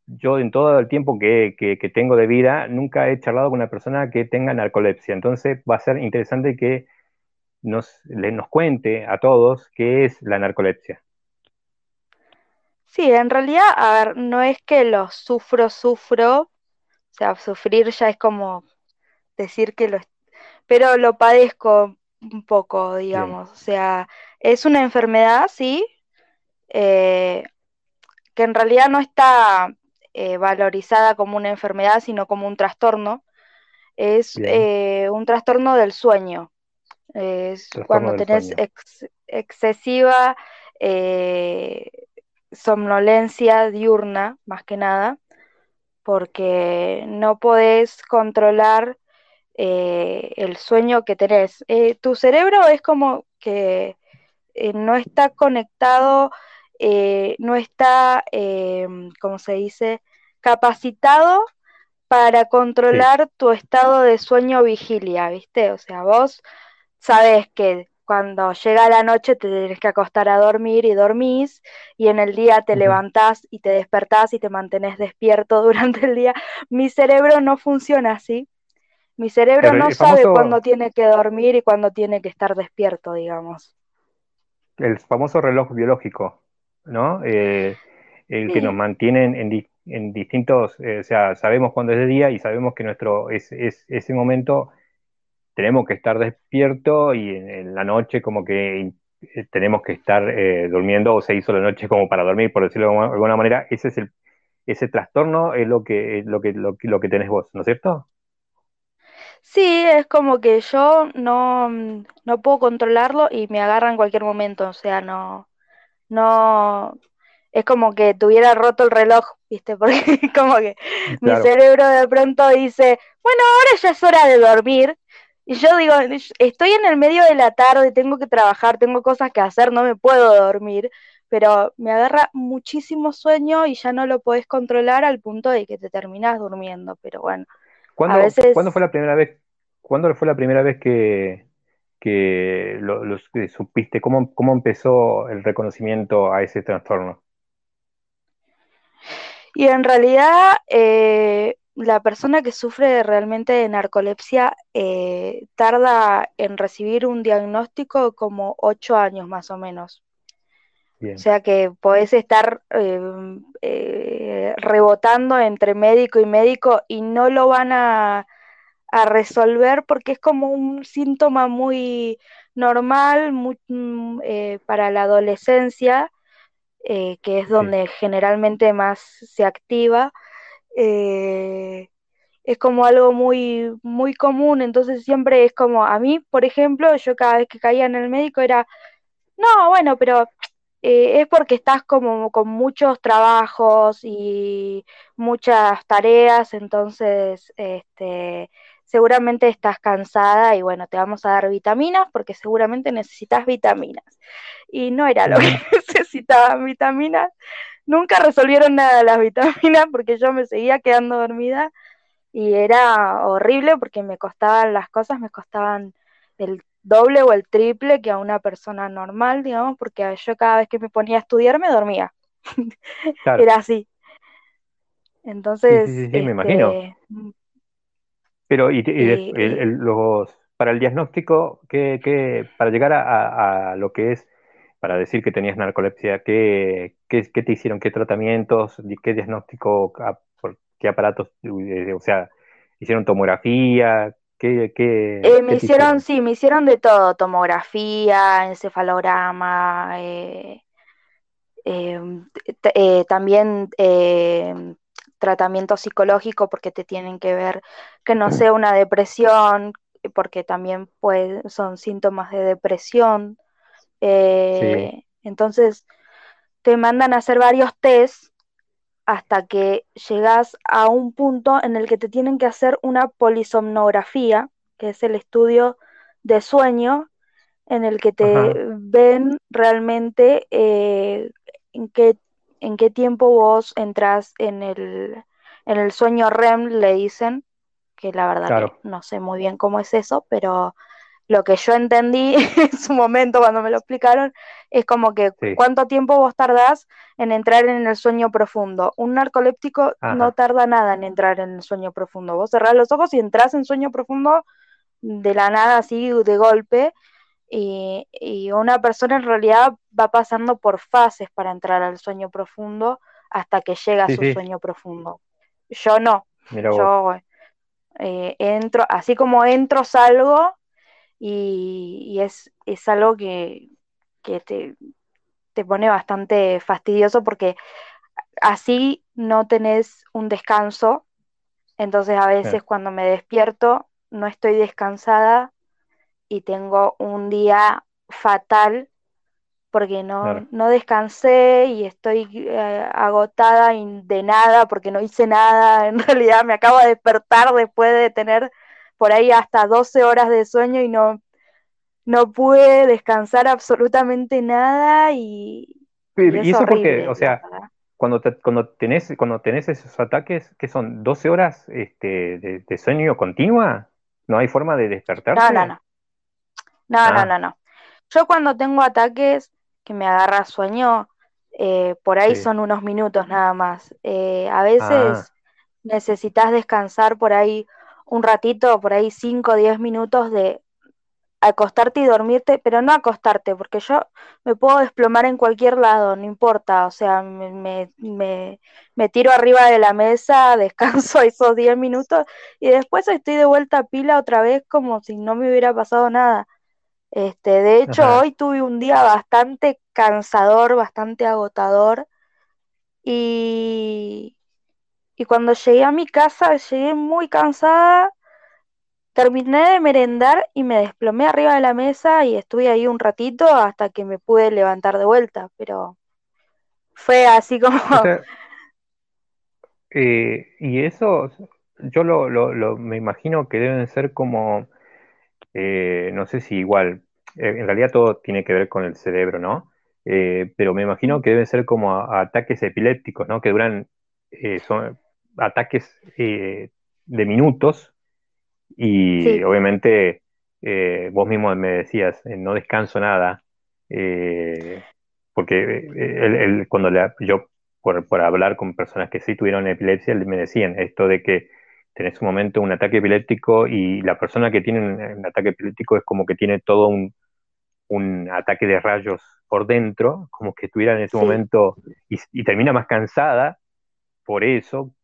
yo en todo el tiempo que, que- que tengo de vida nunca he charlado con una persona que tenga narcolepsia. Entonces va a ser interesante que nos, le- nos cuente a todos qué es la narcolepsia. Sí, en realidad, a ver, no es que lo sufro, sufro, o sea, sufrir ya es como decir que lo, pero lo padezco un poco, digamos, o sea, es una enfermedad, sí, eh, que en realidad no está eh, valorizada como una enfermedad, sino como un trastorno, es eh, un trastorno del sueño, es Trastorno cuando tenés ex- excesiva somnolencia diurna, más que nada, porque no podés controlar eh, el sueño que tenés. Eh, tu cerebro es como que eh, no está conectado, no está, ¿cómo se dice?, capacitado para controlar tu estado de sueño vigilia, ¿viste? O sea, vos sabés que cuando llega la noche te tenés que acostar a dormir y dormís, y en el día te levantás y te despertás y te mantenés despierto durante el día. Mi cerebro no funciona así. Mi cerebro Pero no el sabe famoso- cuándo tiene que dormir y cuándo tiene que estar despierto, digamos. El famoso reloj biológico, ¿no? Eh, el que nos mantiene en, en di- en distintos, eh, o sea, sabemos cuándo es de día y sabemos que nuestro es, es- ese momento tenemos que estar despierto y en, en la noche como que eh, tenemos que estar eh, durmiendo o se hizo la noche como para dormir, por decirlo de alguna manera, ese es el, ese trastorno es lo que, lo que, lo, que- lo que tenés vos, ¿no es cierto? Sí, es como que yo no, no puedo controlarlo y me agarra en cualquier momento, o sea, no, no, es como que tuviera roto el reloj, ¿viste? Porque como que mi Claro. cerebro de pronto dice, bueno, ahora ya es hora de dormir. Y yo digo, estoy en el medio de la tarde, tengo que trabajar, tengo cosas que hacer, no me puedo dormir, pero me agarra muchísimo sueño y ya no lo podés controlar al punto de que te terminás durmiendo, pero bueno, ¿Cuándo, veces... ¿cuándo fue la primera vez, cuándo fue la primera vez que, que lo, lo que supiste? ¿Cómo, cómo empezó el reconocimiento a ese trastorno? Y en realidad, eh, la persona que sufre realmente de narcolepsia eh, tarda en recibir un diagnóstico como ocho años más o menos. Bien. O sea que podés estar eh, eh, rebotando entre médico y médico y no lo van a, a resolver porque es como un síntoma muy normal muy, mm, eh, para la adolescencia, eh, que es Sí. donde generalmente más se activa. es como algo muy, muy común, entonces siempre es como, a mí, por ejemplo, yo cada vez que caía en el médico era, no, bueno, pero eh, es porque estás como con muchos trabajos y muchas tareas, entonces este, seguramente estás cansada y bueno, te vamos a dar vitaminas porque seguramente necesitas vitaminas. Y no era lo que necesitaban vitaminas. Nunca resolvieron nada las vitaminas porque yo me seguía quedando dormida y era horrible porque me costaban las cosas, me costaban el doble o el triple que a una persona normal, digamos, porque yo cada vez que me ponía a estudiar me dormía. Claro. Era así. Sí, Entonces, sí, sí, sí, me imagino. este, Pero y, y y- el- y- el- los, para el diagnóstico, ¿qué, qué- para llegar a, a- lo que es, para decir que tenías narcolepsia, ¿qué, qué, qué te hicieron? ¿Qué tratamientos? ¿Qué diagnóstico? a- por- ¿Qué aparatos? eh, O sea, ¿hicieron tomografía? ¿Qué, qué, eh, qué me hicieron, sí, me hicieron de todo, tomografía, encefalograma, eh, eh, t- eh, también eh, tratamiento psicológico porque te tienen que ver que no sea una depresión, porque también pues, son síntomas de depresión. Sí, entonces te mandan a hacer varios tests hasta que llegas a un punto en el que te tienen que hacer una polisomnografía, que es el estudio de sueño, en el que te ajá, ven realmente eh, en qué, en qué tiempo vos entras en el, en el sueño REM, le dicen, que la verdad que no sé muy bien cómo es eso, pero lo que yo entendí en su momento cuando me lo explicaron es como que sí, cuánto tiempo vos tardás en entrar en el sueño profundo. Un narcoléptico no tarda nada en entrar en el sueño profundo. Vos cerrás los ojos y entras en sueño profundo de la nada, así de golpe, y, y una persona en realidad va pasando por fases para entrar al sueño profundo hasta que llega a su sí, sueño profundo. Yo no, mira yo eh, entro, así como entro, salgo y, y es, es algo que, que te, te pone bastante fastidioso porque así no tenés un descanso, entonces a veces claro, cuando me despierto no estoy descansada y tengo un día fatal porque no, claro, no descansé y estoy eh, agotada de nada porque no hice nada. En realidad me acabo de despertar después de tener por ahí hasta 12 horas de sueño y no, no pude descansar absolutamente nada y, y Y y es eso porque, o sea, verdad. cuando, te- cuando tenés, cuando tenés esos ataques, que son 12 horas este, de, de sueño continua, ¿no hay forma de No, no, despertarse? no, no, no, Ah, no, no. Yo cuando tengo ataques que me agarra sueño, eh, por ahí sí, son unos minutos nada más. Eh, a ah, veces necesitas descansar por ahí un ratito, por ahí 5 o 10 minutos de acostarte y dormirte, pero no acostarte, porque yo me puedo desplomar en cualquier lado, no importa, o sea, me, me, me, me tiro arriba de la mesa, descanso esos 10 minutos y después estoy de vuelta a pila otra vez como si no me hubiera pasado nada. Este, de hecho, Ajá. hoy tuve un día bastante cansador, bastante agotador. Y, y cuando llegué a mi casa, llegué muy cansada, terminé de merendar y me desplomé arriba de la mesa y estuve ahí un ratito hasta que me pude levantar de vuelta, pero fue así como... O sea, eh, y eso, yo lo, lo- lo- me imagino que deben ser como, eh, no sé si igual, eh, en realidad todo tiene que ver con el cerebro, ¿no? Eh, pero me imagino que deben ser como ataques epilépticos, ¿no? Que duran, eh, son ataques eh, de minutos y Sí, obviamente eh, vos mismo me decías, eh, no descanso nada, porque el- el- cuando yo, por, por hablar con personas que sí tuvieron epilepsia, me decían esto de que tenés un momento, un ataque epiléptico y la persona que tiene un, un ataque epiléptico es como que tiene todo un, un ataque de rayos por dentro, como que estuviera en ese sí, momento y, y termina más cansada por eso,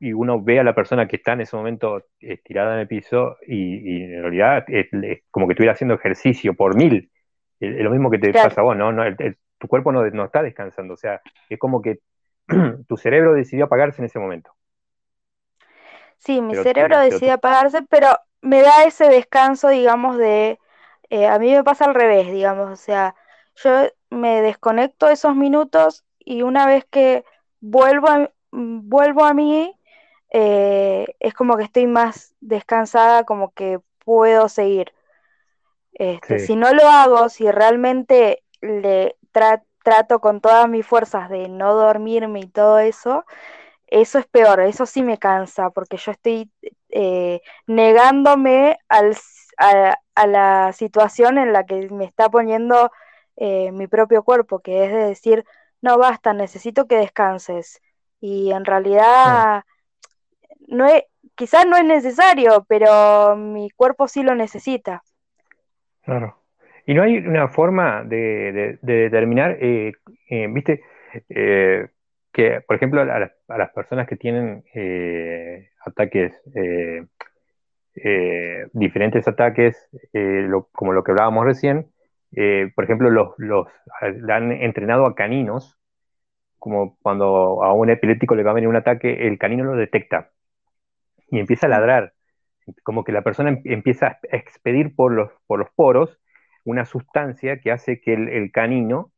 y uno ve a la persona que está en ese momento estirada en el piso y, y en realidad es, es como que estuviera haciendo ejercicio por mil. Es, es lo mismo que te claro. pasa a vos, ¿no? no el- el- tu cuerpo no, no está descansando, o sea, es como que tu cerebro decidió apagarse en ese momento. Sí, mi Pero, cerebro eh, decide tu- apagarse, pero me da ese descanso, digamos, de... eh, a mí me pasa al revés, digamos, o sea, yo me desconecto esos minutos y una vez que vuelvo a, mm, vuelvo a mí, eh, es como que estoy más descansada, como que puedo seguir. Este, sí, si no lo hago, si realmente le tra- trato con todas mis fuerzas de no dormirme y todo eso, eso es peor, eso sí me cansa, porque yo estoy eh, negándome al, a, a la situación en la que me está poniendo eh, mi propio cuerpo, que es de decir, no basta, necesito que descanses. Y en realidad no es, quizás no es necesario, pero mi cuerpo sí lo necesita. claro. Y no hay una forma de, de- de determinar, eh, eh, viste, eh, que, por ejemplo, a las, personas que tienen eh, ataques eh, diferentes ataques, como lo que hablábamos recién. Por ejemplo, los, los han entrenado a caninos, como cuando a un epiléptico le va a venir un ataque, el canino lo detecta y empieza a ladrar, como que la persona em- empieza a expedir por los, por los poros una sustancia que hace que el, canino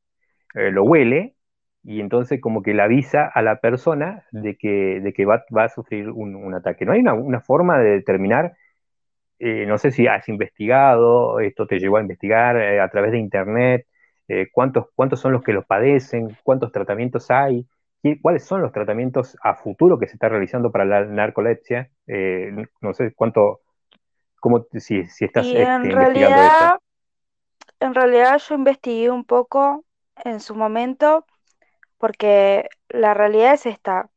eh, lo huele y entonces como que le avisa a la persona de que, de que va, va a sufrir un, ataque. ¿No hay una, forma de determinar eh, no sé si has investigado, esto te llevó a investigar eh, a través de internet, cuántos, cuántos son los que los padecen, cuántos tratamientos hay, ¿Qué- cuáles son los tratamientos a futuro que se está realizando para la narcolepsia, Eh, no sé cuánto, cómo, si, si estás Y en este, investigando eso. realidad, en realidad yo investigué un poco en su momento, porque la realidad es esta.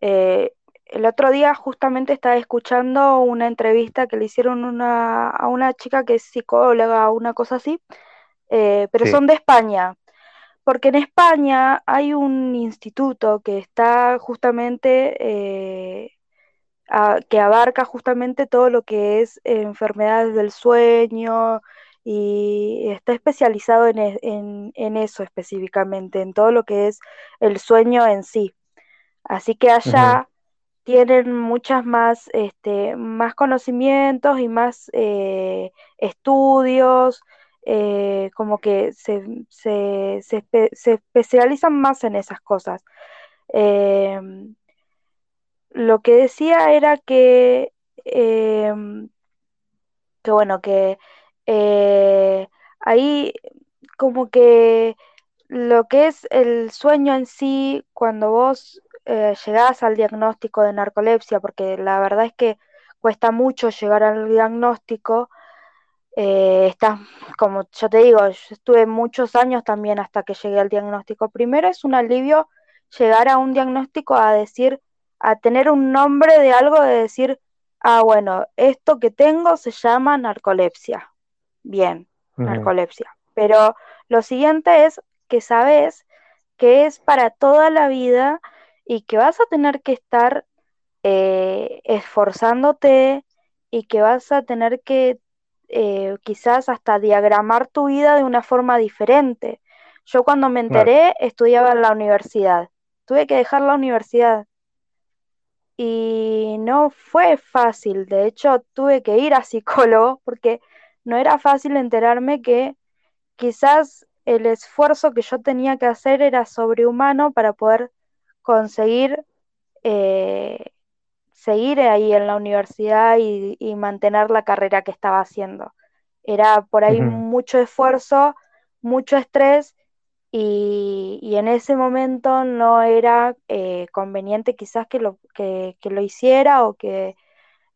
Eh, el otro día justamente estaba escuchando una entrevista que le hicieron una, a una chica que es psicóloga, una cosa así, eh, pero Sí, son de España, porque en España hay un instituto que está justamente, eh, a- que abarca justamente todo lo que es enfermedades del sueño y está especializado en, en en eso específicamente, en todo lo que es el sueño en sí. Así que allá tienen muchas más, este, más conocimientos y más eh, estudios, eh, como que se, se, se espe- se especializan más en esas cosas. Em, lo que decía era que, em, que bueno, que eh, ahí como que lo que es el sueño en sí, cuando vos eh, llegás al diagnóstico de narcolepsia, porque la verdad es que cuesta mucho llegar al diagnóstico, eh, estás, como yo te digo, yo estuve muchos años también hasta que llegué al diagnóstico. Primero es un alivio llegar a un diagnóstico a decir, a tener un nombre de algo, de decir, ah, bueno, esto que tengo se llama narcolepsia. Bien, narcolepsia. Pero lo siguiente es que sabes que es para toda la vida y que vas a tener que estar eh, esforzándote y que vas a tener que eh, quizás hasta diagramar tu vida de una forma diferente. Yo cuando me enteré estudiaba en la universidad, tuve que dejar la universidad. Y no fue fácil, de hecho tuve que ir a psicólogo porque no era fácil enterarme que quizás el esfuerzo que yo tenía que hacer era sobrehumano para poder conseguir eh, seguir ahí en la universidad y, mantener la carrera que estaba haciendo. Era por ahí mucho esfuerzo, mucho estrés y, en ese momento no era eh, conveniente quizás que lo, que, lo hiciera o que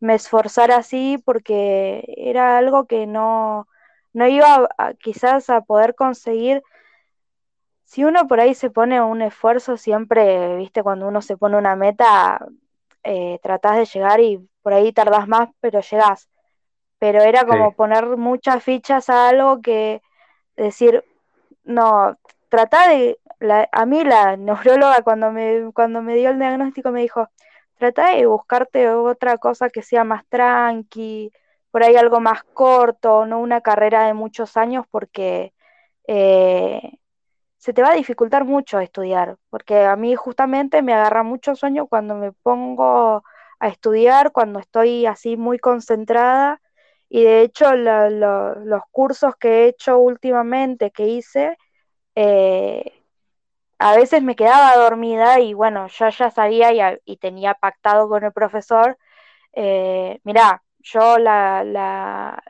me esforzara así porque era algo que no, no iba quizás a poder conseguir. Si uno por ahí se pone un esfuerzo, siempre, viste, cuando uno se pone una meta, eh, tratás de llegar y por ahí tardás más, pero llegás. Pero era como poner muchas fichas a algo que decir, no, trata de, a mí la neuróloga cuando me, cuando me dio el diagnóstico me dijo, trata de buscarte otra cosa que sea más tranqui, por ahí algo más corto, no una carrera de muchos años porque eh, se te va a dificultar mucho estudiar, porque a mí justamente me agarra mucho sueño cuando me pongo a estudiar, cuando estoy así muy concentrada. Y de hecho los cursos que he hecho últimamente, que hice, eh, a veces me quedaba dormida y bueno, yo ya sabía y, tenía pactado con el profesor, eh, mirá, yo la, la,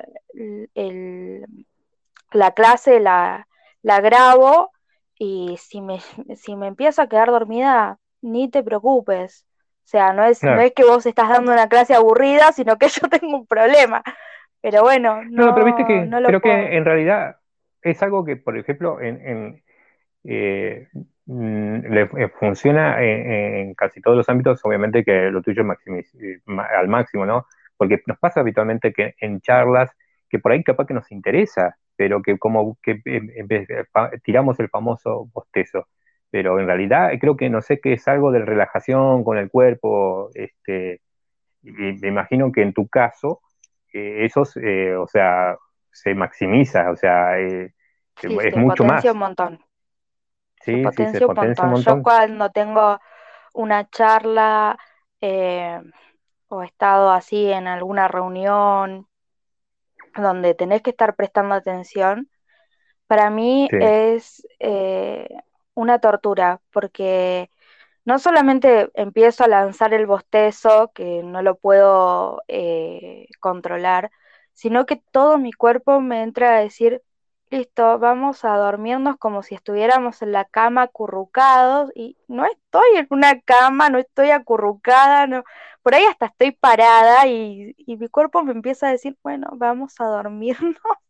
la clase la, la grabo y si me, si me empiezo a quedar dormida, ni te preocupes. O sea, no es, no es que vos estás dando una clase aburrida, sino que yo tengo un problema. Pero bueno, no, no pero viste que creo que en realidad es algo que, por ejemplo, en, eh, mm, le, eh, funciona en, casi todos los ámbitos, obviamente que lo tuyo es eh, al máximo, ¿no? Porque nos pasa habitualmente que en charlas que por ahí capaz que nos interesa, pero que como que tiramos el famoso bostezo. Pero en realidad creo que no sé qué es algo de relajación con el cuerpo, este, y me imagino que en tu caso, eso, o sea, se maximiza, o sea, es mucho más. un montón. Sí, se un, montón. Yo cuando tengo una charla eh, o he estado así en alguna reunión donde tenés que estar prestando atención, para mí es eh, una tortura, porque no solamente empiezo a lanzar el bostezo, que no lo puedo eh, controlar, sino que todo mi cuerpo me entra a decir, listo, vamos a dormirnos como si estuviéramos en la cama acurrucados y no estoy en una cama, no estoy acurrucada, no, por ahí hasta estoy parada y, mi cuerpo me empieza a decir, bueno, vamos a dormirnos.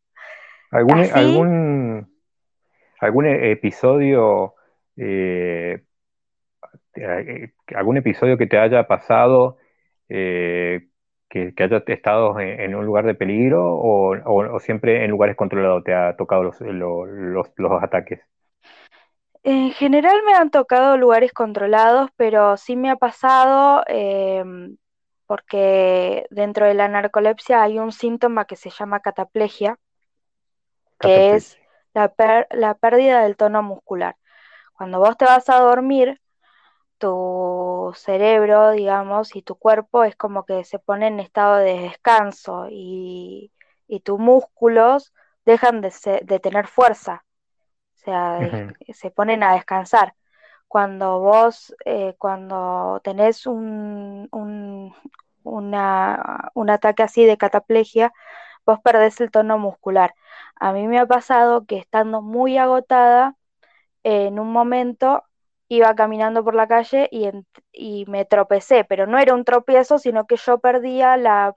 ¿Algún, algún, algún episodio, eh, eh, algún episodio que te haya pasado eh, que, haya estado en, un lugar de peligro o, siempre en lugares controlados te ha tocado los, los, ataques? En general me han tocado lugares controlados, pero sí me ha pasado em, porque dentro de la narcolepsia hay un síntoma que se llama cataplegia, que es la, la pérdida del tono muscular. Cuando vos te vas a dormir, tu cerebro, digamos, y tu cuerpo es como que se pone en estado de descanso y, tus músculos dejan de, tener fuerza, o sea, se ponen a descansar. Cuando vos, eh, cuando tenés un, un, un ataque así de cataplegia, vos perdés el tono muscular. A mí me ha pasado que estando muy agotada, en un momento iba caminando por la calle y, y, me tropecé, pero no era un tropiezo, sino que yo perdía la,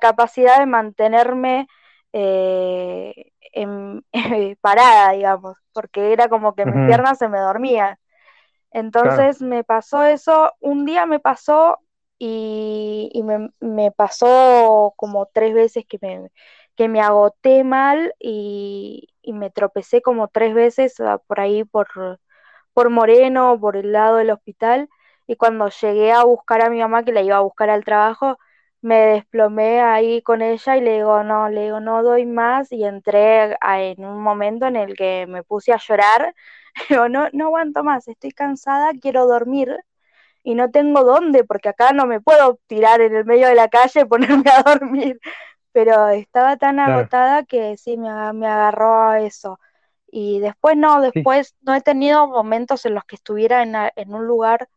capacidad de mantenerme eh, parada, digamos, porque era como que mis piernas se me dormían. Entonces me pasó eso, un día me pasó y, me, me, pasó como tres veces que me, que me agoté mal y, y me tropecé como tres veces por ahí por por Moreno, por el lado del hospital, y cuando llegué a buscar a mi mamá, que la iba a buscar al trabajo, me desplomé ahí con ella y le digo, no, le digo, no doy más y entré a- en un momento en el que me puse a llorar. Digo, no, no aguanto más, estoy cansada, quiero dormir y no tengo dónde porque acá no me puedo tirar en el medio de la calle y ponerme a dormir. Pero estaba tan Claro. agotada que sí, me, me agarró a eso. Y después no, Sí. después no he tenido momentos en los que estuviera en, en un lugar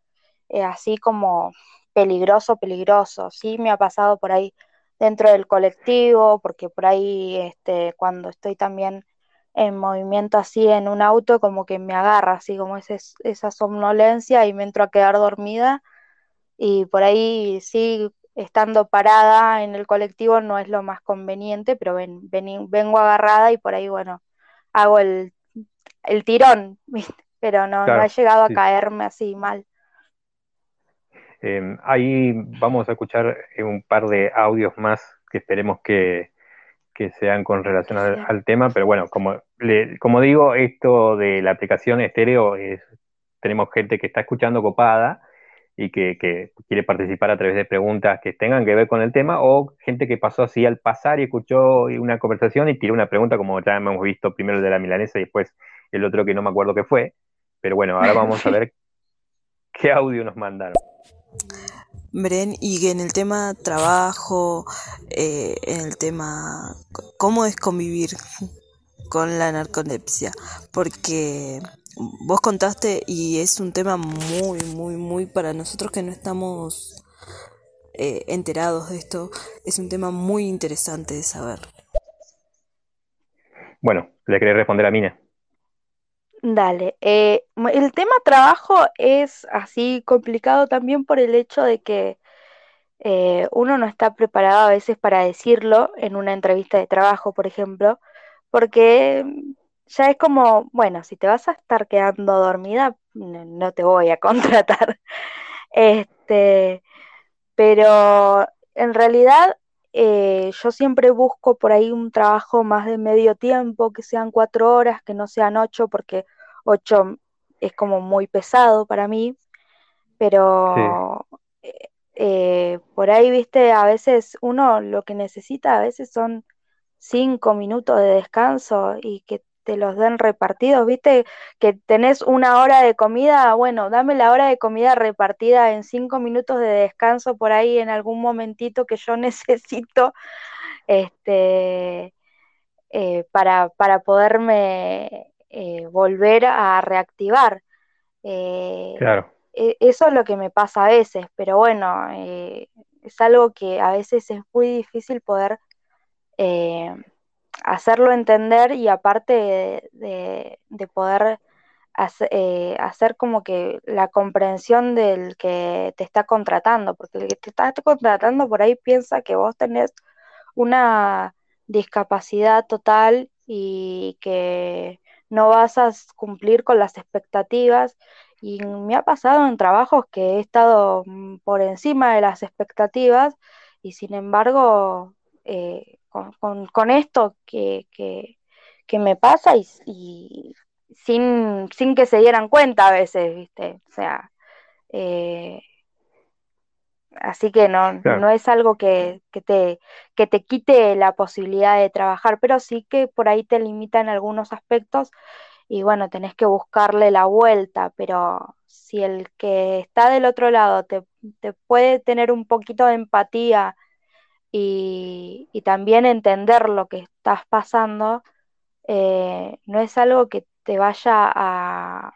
eh, así como peligroso, peligroso. Sí, me ha pasado por ahí dentro del colectivo, porque por ahí este, cuando estoy también en movimiento así en un auto, como que me agarra así como ese, esa somnolencia y me entro a quedar dormida. Y por ahí sí, estando parada en el colectivo no es lo más conveniente, pero ven, vení- vengo agarrada y por ahí, bueno, hago el, el tirón, ¿viste? Pero no, no Claro, he llegado a sí. caerme así mal. Eh, ahí vamos a escuchar eh, un par de audios más que esperemos que, que sean con relación al tema, pero bueno, como, le- como digo, esto de la aplicación estéreo es, tenemos gente que está escuchando copada y que, que quiere participar a través de preguntas que tengan que ver con el tema, o gente que pasó así al pasar y escuchó una conversación y tiró una pregunta, como ya hemos visto primero el de la milanesa y después el otro que no me acuerdo qué fue. Pero bueno, ahora vamos a ver qué audio nos mandaron. Bren, y en el tema trabajo, eh, en el tema cómo es convivir con la narcolepsia, porque vos contaste y es un tema muy, muy, muy para nosotros que no estamos eh, enterados de esto, es un tema muy interesante de saber. Bueno, le quería responder a Mina. Dale, eh, el tema trabajo es así complicado también por el hecho de que eh, uno no está preparado a veces para decirlo en una entrevista de trabajo, por ejemplo, porque mm, ya es como, bueno, si te vas a estar quedando dormida, no te voy a contratar. Este, pero en realidad eh, yo siempre busco por ahí un trabajo más de medio tiempo, que sean cuatro horas, que no sean ocho, porque ocho es como muy pesado para mí, pero eh, eh, por ahí, viste, a veces uno lo que necesita a veces son cinco minutos de descanso y que te los den repartidos, viste, que tenés una hora de comida, bueno, dame la hora de comida repartida en cinco minutos de descanso por ahí en algún momentito que yo necesito, este, eh, para, para poderme eh, volver a reactivar. Eh, Claro, e- eso es lo que me pasa a veces, pero bueno, es algo que a veces es muy difícil poder hacerlo entender y aparte de, de- de poder eh, hacer como que la comprensión del que te está contratando, porque el que te está contratando por ahí piensa que vos tenés una discapacidad total y que no vas a cumplir con las expectativas. Y me ha pasado en trabajos que he estado mm, por encima de las expectativas y sin embargo, eh, con, con- con esto que, que- que me pasa y, y sin, sin que se dieran cuenta a veces, ¿viste? O sea, eh, Así que no, claro. no es algo que, que te, que te quite la posibilidad de trabajar, pero sí que por ahí te limita en algunos aspectos y bueno, tenés que buscarle la vuelta, pero si el que está del otro lado te, te puede tener un poquito de empatía y, y también entender lo que estás pasando, eh, no es algo que te vaya a,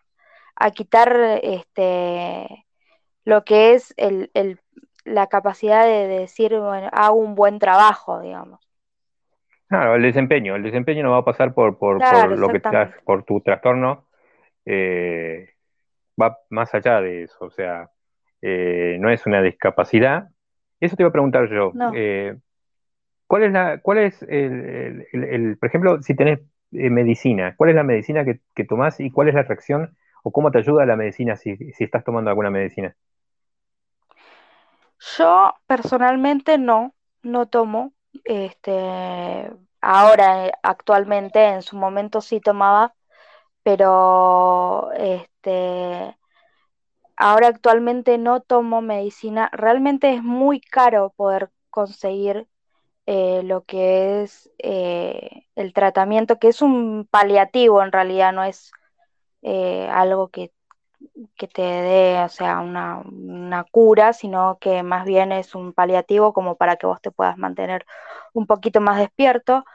a quitar este lo que es el, el- la capacidad de, de decir, bueno, hago un buen trabajo, digamos. Claro, el desempeño. El desempeño no va a pasar por, por, lo que exactamente. por tu trastorno, eh, va más allá de eso. O sea, eh, no es una discapacidad. Eso te iba a preguntar yo. No. Eh, ¿cuál es la, cuál es el, el- el- el- por ejemplo, si tenés eh, medicina, cuál es la medicina que, que tomás y cuál es la reacción o cómo te ayuda la medicina si, si estás tomando alguna medicina? Yo personalmente no, no tomo. Este, ahora, eh, actualmente, en su momento sí tomaba, pero este, ahora actualmente no tomo medicina. Realmente es muy caro poder conseguir eh, lo que es eh, el tratamiento, que es un paliativo en realidad, no es eh, algo que, que, te dé, o sea, una, una, cura, sino que más bien es un paliativo como para que vos te puedas mantener un poquito más despierto.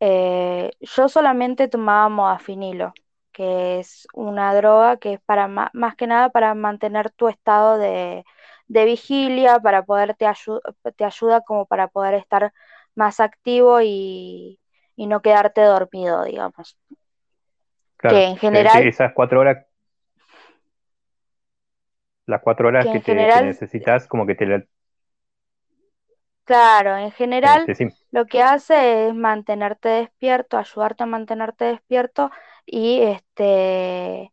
yo solamente tomaba modafinilo, que es una droga que es para más que nada para mantener tu estado de, de vigilia, para poder te, te ayuda como para poder estar más activo y, y no quedarte dormido, digamos. Claro, que en general... esas cuatro horas, las cuatro horas que, te, necesitas, como que te... Claro, en general lo que hace es mantenerte despierto, ayudarte a mantenerte despierto y este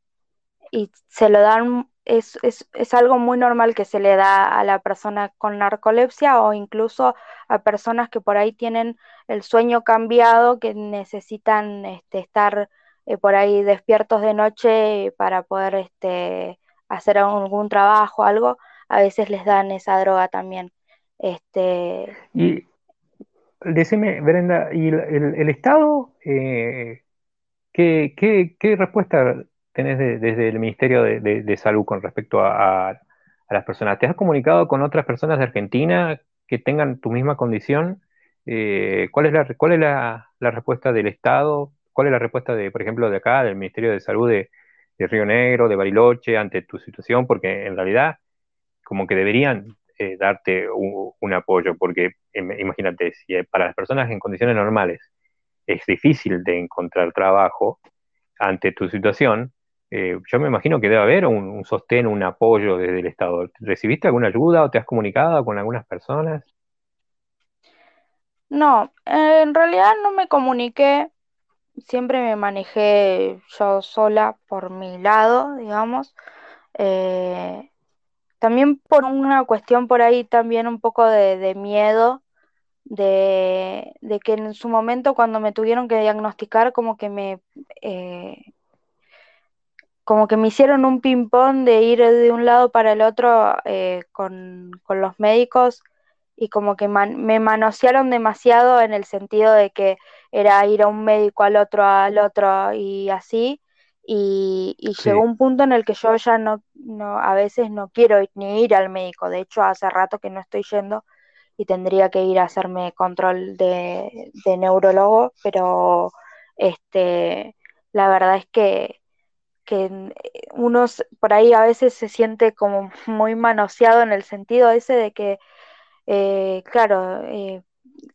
y se lo dan es, es, es, algo muy normal que se le da a la persona con narcolepsia o incluso a personas que por ahí tienen el sueño cambiado, que necesitan este, estar eh, por ahí despiertos de noche para poder este, hacer algún trabajo, algo, a veces les dan esa droga también. Este... Y decime, Brenda, ¿y el, Estado eh, ¿qué, qué, qué respuesta tenés desde el Ministerio de, Salud con respecto a, las personas? ¿Te has comunicado con otras personas de Argentina que tengan tu misma condición? Eh, ¿Cuál es, la, cuál es la, respuesta del Estado? ¿Cuál es la respuesta, de, por ejemplo, de acá, del Ministerio de Salud de, Río Negro, de Bariloche, ante tu situación? Porque en realidad, como que deberían eh, darte un, apoyo, porque imagínate, si para las personas en condiciones normales es difícil de encontrar trabajo ante tu situación, eh, yo me imagino que debe haber un, sostén, un apoyo desde el Estado. ¿Recibiste alguna ayuda o te has comunicado con algunas personas? No, en realidad no me comuniqué, siempre me manejé yo sola por mi lado, digamos. Eh, también por una cuestión por ahí, también un poco de, miedo, de, que en su momento cuando me tuvieron que diagnosticar, como que me... Eh, como que me hicieron un ping-pong de ir de un lado para el otro eh, con, los médicos y como que me manosearon demasiado en el sentido de que era ir a un médico al otro, al otro y así. Y, llegó un punto en el que yo ya no, no, a veces no quiero ni ir al médico. De hecho, hace rato que no estoy yendo y tendría que ir a hacerme control de, de neurólogo, pero este, la verdad es que que eh, uno por ahí a veces se siente como muy manoseado en el sentido ese de que, eh, claro, eh,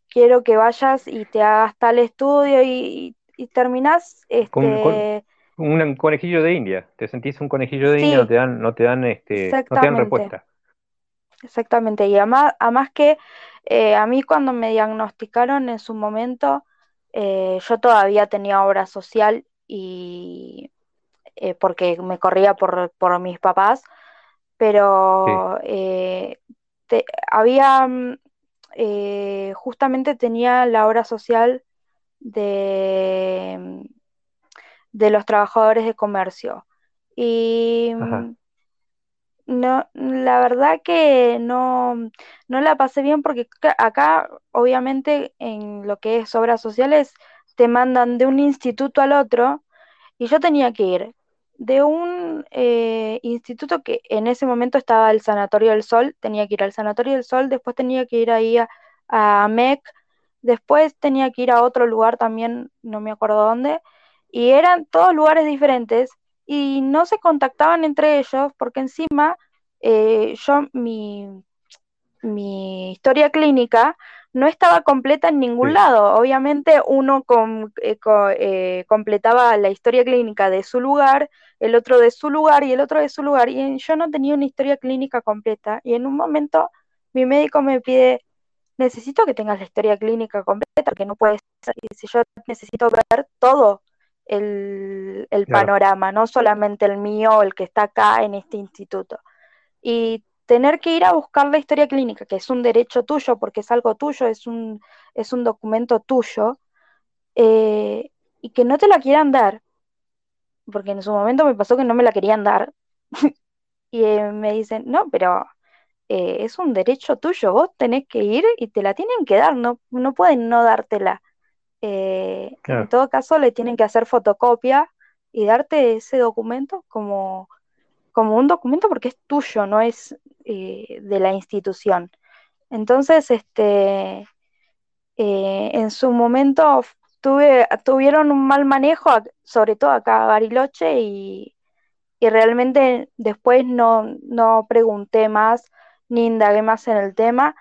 quiero que vayas y te hagas tal estudio y, y terminás... Este, un conejillo de India, te sentís un conejillo de India, no te dan, no te dan, este, no te dan respuesta. Exactamente, y además, además que a mí cuando me diagnosticaron en su momento, yo todavía tenía obra social y eh, porque me corría por, mis papás, pero eh, había, mm, eh, justamente tenía la obra social de, mm, de los trabajadores de comercio. Y mm, no, la verdad que no, no la pasé bien porque acá, obviamente, en lo que es obras sociales, te mandan de un instituto al otro y yo tenía que ir de un eh, instituto que en ese momento estaba el Sanatorio del Sol, tenía que ir al Sanatorio del Sol, después tenía que ir ahí a, MEC, después tenía que ir a otro lugar también, no me acuerdo dónde, y eran todos lugares diferentes y no se contactaban entre ellos porque encima eh, yo mi, mi historia clínica no estaba completa en ningún lado. Obviamente uno eh, eh, completaba la historia clínica de su lugar, el otro de su lugar y el otro de su lugar. Y yo no tenía una historia clínica completa. Y en un momento mi médico me pide, necesito que tengas la historia clínica completa, porque no puedes, si yo necesito ver todo el, panorama, no solamente el mío, el que está acá en este instituto. Y tener que ir a buscar la historia clínica, que es un derecho tuyo, porque es algo tuyo, es un, es un documento tuyo, eh, y que no te la quieran dar, porque en su momento me pasó que no me la querían dar, y eh, me dicen, no, pero eh, es un derecho tuyo, vos tenés que ir y te la tienen que dar, no, no pueden no dártela. Eh, en todo caso, le tienen que hacer fotocopia y darte ese documento como, como un documento porque es tuyo, no es eh, de la institución. Entonces, este, en su momento tuve, tuvieron un mal manejo, sobre todo acá a Bariloche, y, y realmente después no, no pregunté más ni indagué más en el tema.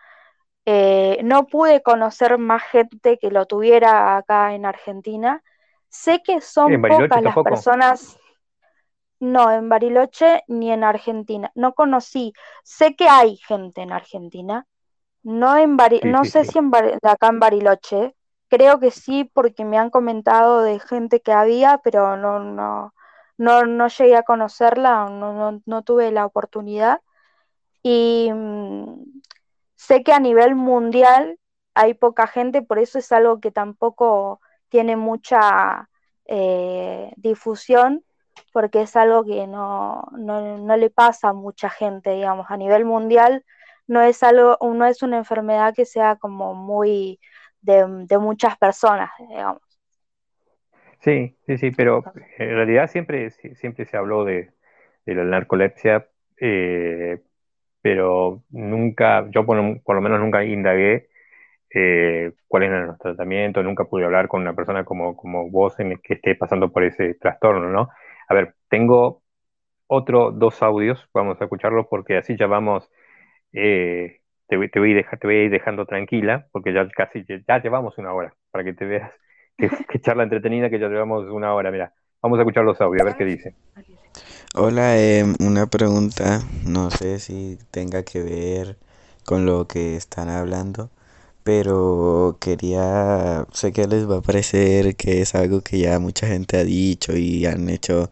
Eh, no pude conocer más gente que lo tuviera acá en Argentina. Sé que son pocas las personas. No, en Bariloche ni en Argentina. No conocí. Sé que hay gente en Argentina. No en no sé si en acá en Bariloche. Creo que sí, porque me han comentado de gente que había, pero no, no, no, no llegué a conocerla, no, no, no tuve la oportunidad. Y mm, sé que a nivel mundial hay poca gente, por eso es algo que tampoco tiene mucha eh, difusión, porque es algo que no, no, le pasa a mucha gente, digamos, a nivel mundial no es algo, no es una enfermedad que sea como muy de, muchas personas, digamos. Sí, sí, sí, pero en realidad siempre, siempre se habló de, de la narcolepsia eh, pero nunca, yo por, lo menos nunca indagué eh, cuál era nuestro tratamiento, nunca pude hablar con una persona como, como vos en que esté pasando por ese trastorno, ¿no? A ver, tengo otro dos audios, vamos a escucharlos porque así ya vamos, eh, te, voy, te, voy a ir dejando tranquila, porque ya casi, ya llevamos una hora, para que te veas que, charla entretenida, que ya llevamos una hora, mira, vamos a escuchar los audios, a ver qué dice. Hola, em, una pregunta, no sé si tenga que ver con lo que están hablando, pero quería, sé que les va a parecer que es algo que ya mucha gente ha dicho y han hecho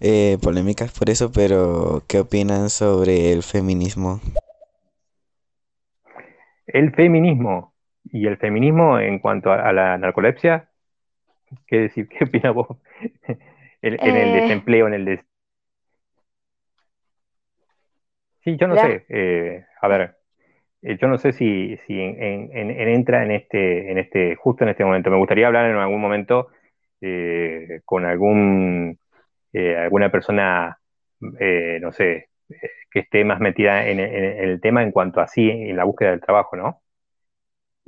eh, polémicas por eso, pero ¿qué opinan sobre el feminismo? El feminismo y el feminismo en cuanto a, la narcolepsia, ¿qué decir? ¿Qué opinas vos? en, el eh. desempleo, en el des Sí, yo no sé. Eh, a ver, eh, yo no sé si, si en, entra en este, en este, justo en este momento. Me gustaría hablar en algún momento eh, con algún, alguna persona, no sé, que esté más metida en, el tema en cuanto a sí, en la búsqueda del trabajo, ¿no?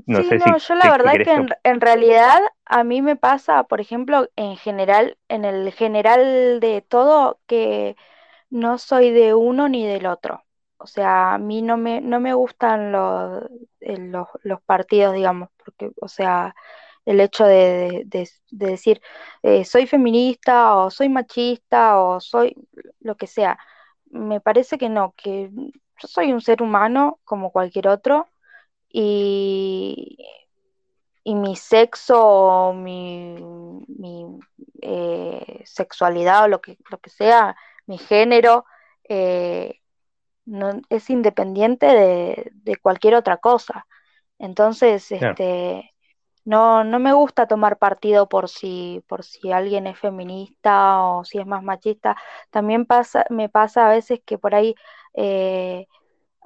No sé no, yo la verdad que en, realidad a mí me pasa, por ejemplo, en general, en el general de todo, que no soy de uno ni del otro. O sea, a mí no me, no me gustan los, eh, los, los partidos, digamos, porque, o sea, el hecho de, decir eh, soy feminista o soy machista o soy lo que sea. Me parece que no, que yo soy un ser humano como cualquier otro y, y mi sexo o mi, mi eh, sexualidad o lo que, lo que sea, mi género, no, es independiente de, cualquier otra cosa. Entonces, este, no, no me gusta tomar partido por si, por si alguien es feminista o si es más machista. También pasa, me pasa a veces que por ahí eh,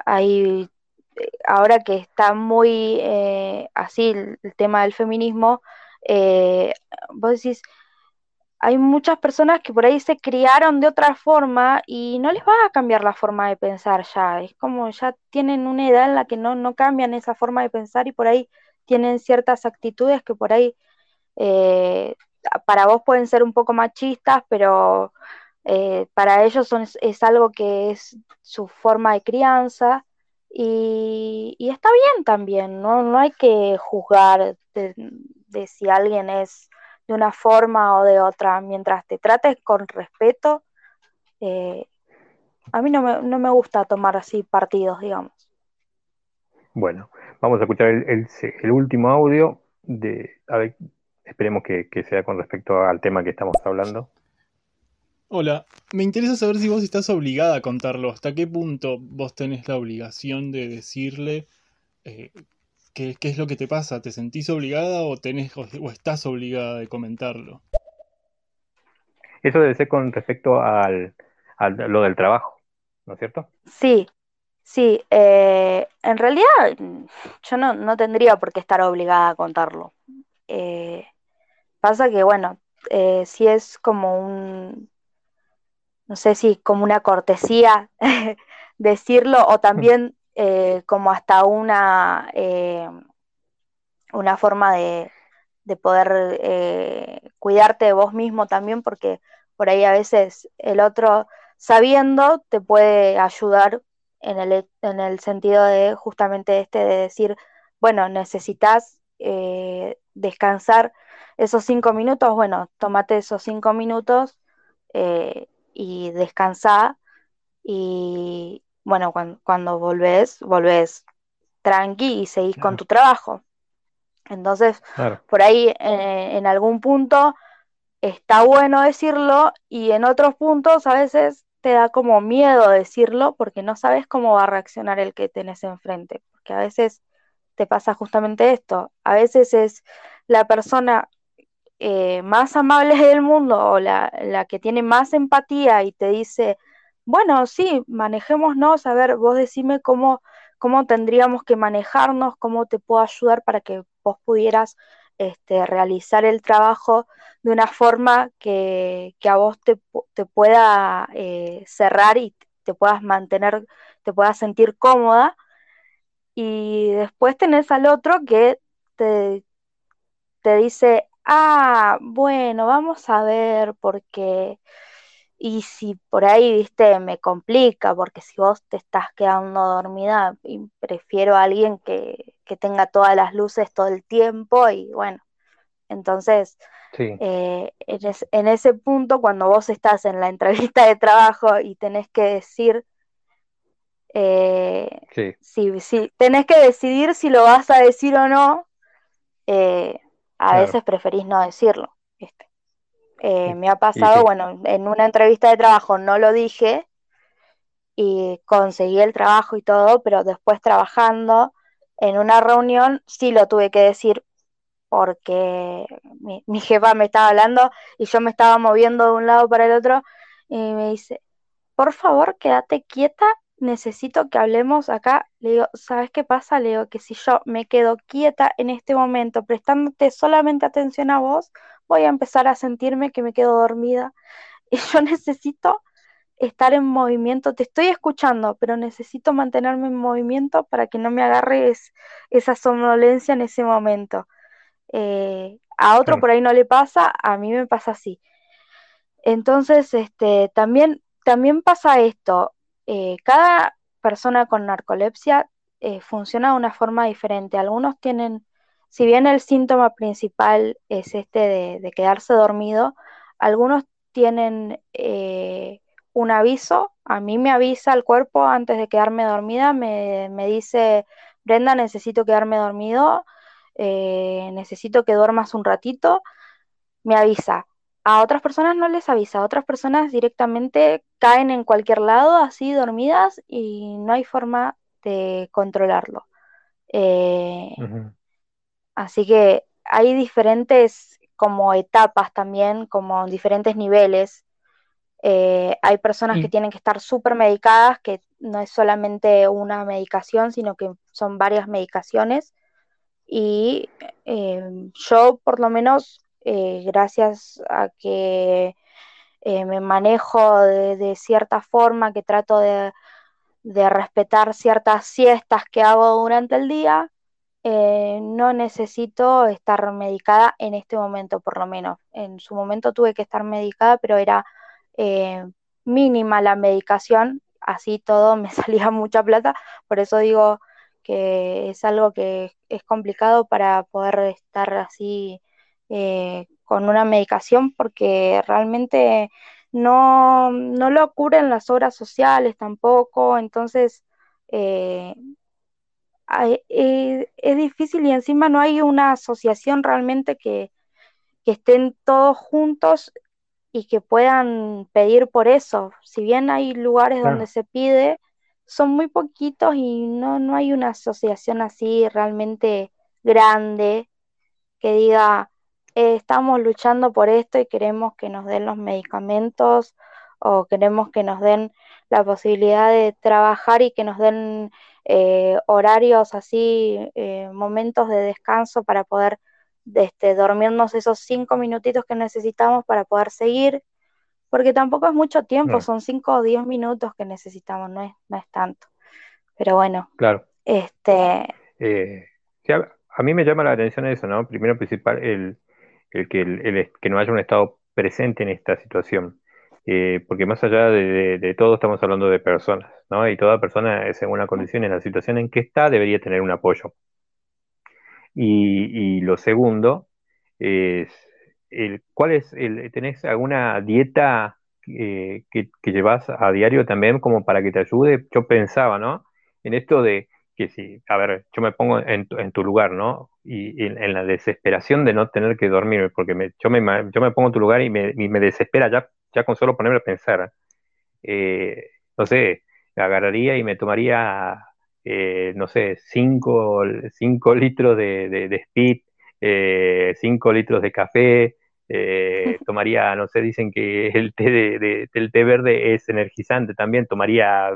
hay, eh, ahora que está muy eh, así el, tema del feminismo, vos decís, hay muchas personas que por ahí se criaron de otra forma y no les va a cambiar la forma de pensar ya. Es como ya tienen una edad en la que no, no cambian esa forma de pensar y por ahí tienen ciertas actitudes que por ahí eh, para vos pueden ser un poco machistas, pero eh, para ellos son, es, algo que es su forma de crianza y, está bien también, ¿no? No hay que juzgar de si alguien es de una forma o de otra, mientras te trates con respeto, eh, a mí no me, no me, gusta tomar así partidos, digamos. Bueno, vamos a escuchar el, el, último audio de, a ver, esperemos que, que sea con respecto al tema que estamos hablando. Hola, me interesa saber si vos estás obligada a contarlo. ¿Hasta qué punto vos tenés la obligación de decirle eh, ¿Qué, es lo que te pasa? ¿Te sentís obligada o, tenés, o, estás obligada de comentarlo? Eso debe ser con respecto al, a lo del trabajo, ¿no es cierto? Sí, Sí, eh, en realidad yo no, no tendría por qué estar obligada a contarlo. Eh, pasa que, bueno, eh, si es como un, no sé si como una cortesía decirlo o también eh, como hasta una, eh, una forma de, de poder eh, cuidarte de vos mismo también, porque por ahí a veces el otro, sabiendo, te puede ayudar en el, en el sentido de justamente este de decir, bueno, necesitas descansar esos cinco minutos, bueno, tómate esos cinco minutos y descansa y bueno, cuando, cuando volvés, volvés tranqui y seguís con tu trabajo. Entonces, claro, por ahí eh, en algún punto está bueno decirlo y en otros puntos a veces te da como miedo decirlo porque no sabes cómo va a reaccionar el que tenés enfrente, porque a veces te pasa justamente esto, a veces es la persona eh, más amable del mundo o la, la que tiene más empatía y te dice, bueno, sí, manejémonos, a ver, vos decime cómo, cómo tendríamos que manejarnos, cómo te puedo ayudar para que vos pudieras este, realizar el trabajo de una forma que, que a vos te, te pueda eh, cerrar y te puedas mantener, te puedas sentir cómoda. Y después tenés al otro que te, te dice, ah, bueno, vamos a ver, porque, y si por ahí, viste, me complica, porque si vos te estás quedando dormida, y prefiero a alguien que, que tenga todas las luces todo el tiempo, y bueno, entonces, sí, eh, en, es- en ese punto, cuando vos estás en la entrevista de trabajo y tenés que decir, eh, sí, si, si tenés que decidir si lo vas a decir o no, eh, a claro, veces preferís no decirlo, ¿viste? Eh, me ha pasado, bueno, en una entrevista de trabajo no lo dije y conseguí el trabajo y todo, pero después trabajando en una reunión sí lo tuve que decir porque mi, mi jefa me estaba hablando y yo me estaba moviendo de un lado para el otro y me dice, por favor, quédate quieta, necesito que hablemos acá. Le digo, ¿sabes qué pasa? Le digo que si yo me quedo quieta en este momento, prestándote solamente atención a vos, voy a empezar a sentirme que me quedo dormida. Y yo necesito estar en movimiento. Te estoy escuchando, pero necesito mantenerme en movimiento para que no me agarre es- esa somnolencia en ese momento. Eh, a otro por ahí no le pasa, a mí me pasa así. Entonces, este, también, también pasa esto. eh, cada persona con narcolepsia eh, funciona de una forma diferente. Algunos tienen, si bien el síntoma principal es este de, quedarse dormido, algunos tienen eh, un aviso. A mí me avisa el cuerpo antes de quedarme dormida, me, me dice, Brenda, necesito quedarme dormido, eh, necesito que duermas un ratito me avisa. A otras personas no les avisa, otras personas directamente caen en cualquier lado así dormidas y no hay forma de controlarlo. Eh, así que hay diferentes como etapas también, como diferentes niveles. Eh, hay personas que tienen que estar súper medicadas, que no es solamente una medicación, sino que son varias medicaciones. Y eh, yo por lo menos, eh, gracias a que eh, me manejo de, de, cierta forma, que trato de, de, respetar ciertas siestas que hago durante el día, eh, no necesito estar medicada en este momento, por lo menos. En su momento tuve que estar medicada, pero era eh, mínima la medicación, así todo me salía mucha plata, por eso digo que es algo que es complicado para poder estar así eh, con una medicación porque realmente no, no lo cubren las obras sociales tampoco, entonces eh, es difícil y encima no hay una asociación realmente que, que estén todos juntos y que puedan pedir por eso. Si bien hay lugares donde se pide, son muy poquitos y no, no hay una asociación así realmente grande que diga, eh, estamos luchando por esto y queremos que nos den los medicamentos o queremos que nos den la posibilidad de trabajar y que nos den eh, horarios así, eh, momentos de descanso para poder este, dormirnos esos cinco minutitos que necesitamos para poder seguir, porque tampoco es mucho tiempo, son cinco o diez minutos que necesitamos, no es, no es tanto. Pero bueno, Claro. este, Eh, a, a mí me llama la atención eso, ¿no? Primero principal, el, el que, el, el- que no haya un Estado presente en esta situación. Eh, porque más allá de, de- de todo estamos hablando de personas, ¿no? Y toda persona, eh, según la condición la situación en que está, debería tener un apoyo. Y, y lo segundo es, el, ¿cuál es el, ¿tenés alguna dieta eh, que, que llevas a diario también como para que te ayude? Yo pensaba, ¿no? En esto de que si, a ver, yo me pongo en tu, lugar, ¿no? Y, en, la desesperación de no tener que dormir, porque me- yo, me, yo me pongo en tu lugar y me, me desespera ya, ya con solo ponerme a pensar. Eh, no sé, agarraría y me tomaría, eh, no sé, 5 litros de, de, de Speed, 5 litros de café, eh, tomaría, no sé, dicen que el té, de, de- el té verde es energizante también, tomaría,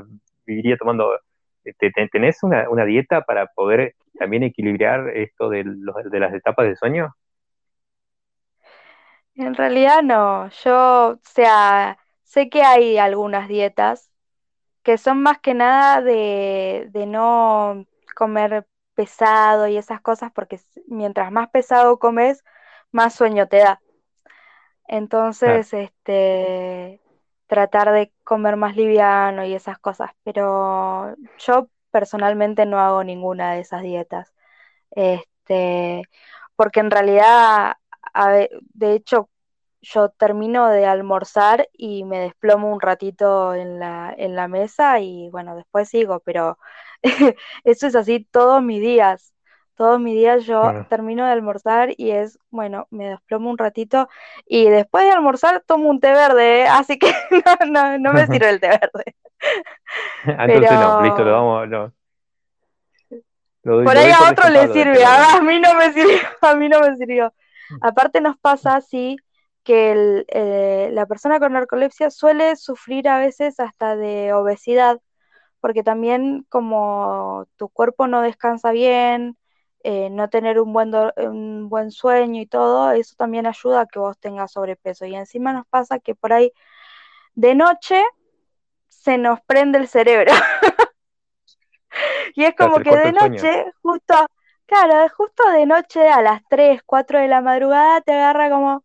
viviría tomando, te- te- ¿tenés una, una dieta para poder también equilibrar esto de, los, de las etapas del sueño? en realidad no, yo, o sea, sé que hay algunas dietas que son más que nada de, de no comer pesado y esas cosas, porque mientras más pesado comes, más sueño te da. Entonces, este, tratar de comer más liviano y esas cosas. Pero yo personalmente no hago ninguna de esas dietas. Este, porque en realidad, a de hecho, yo termino de almorzar y me desplomo un ratito en la, en la mesa y bueno, después sigo, pero eso es así todos mis días. Todos mis días yo bueno, termino de almorzar y es, bueno, me desplomo un ratito y después de almorzar tomo un té verde, ¿eh? Así que no, no, no me sirve el té verde. entonces no, listo, lo vamos, lo, lo doy, por ahí a otro le sirve, a a mí no me sirvió, a mí no me sirvió. Aparte nos pasa así que el, eh, la persona con narcolepsia suele sufrir a veces hasta de obesidad, porque también como tu cuerpo no descansa bien, eh, no tener un buen, do- un buen sueño y todo, eso también ayuda a que vos tengas sobrepeso. Y encima nos pasa que por ahí de noche se nos prende el cerebro. Y es como que de noche, justo, claro, justo de noche a las 3 4 de la madrugada te agarra como,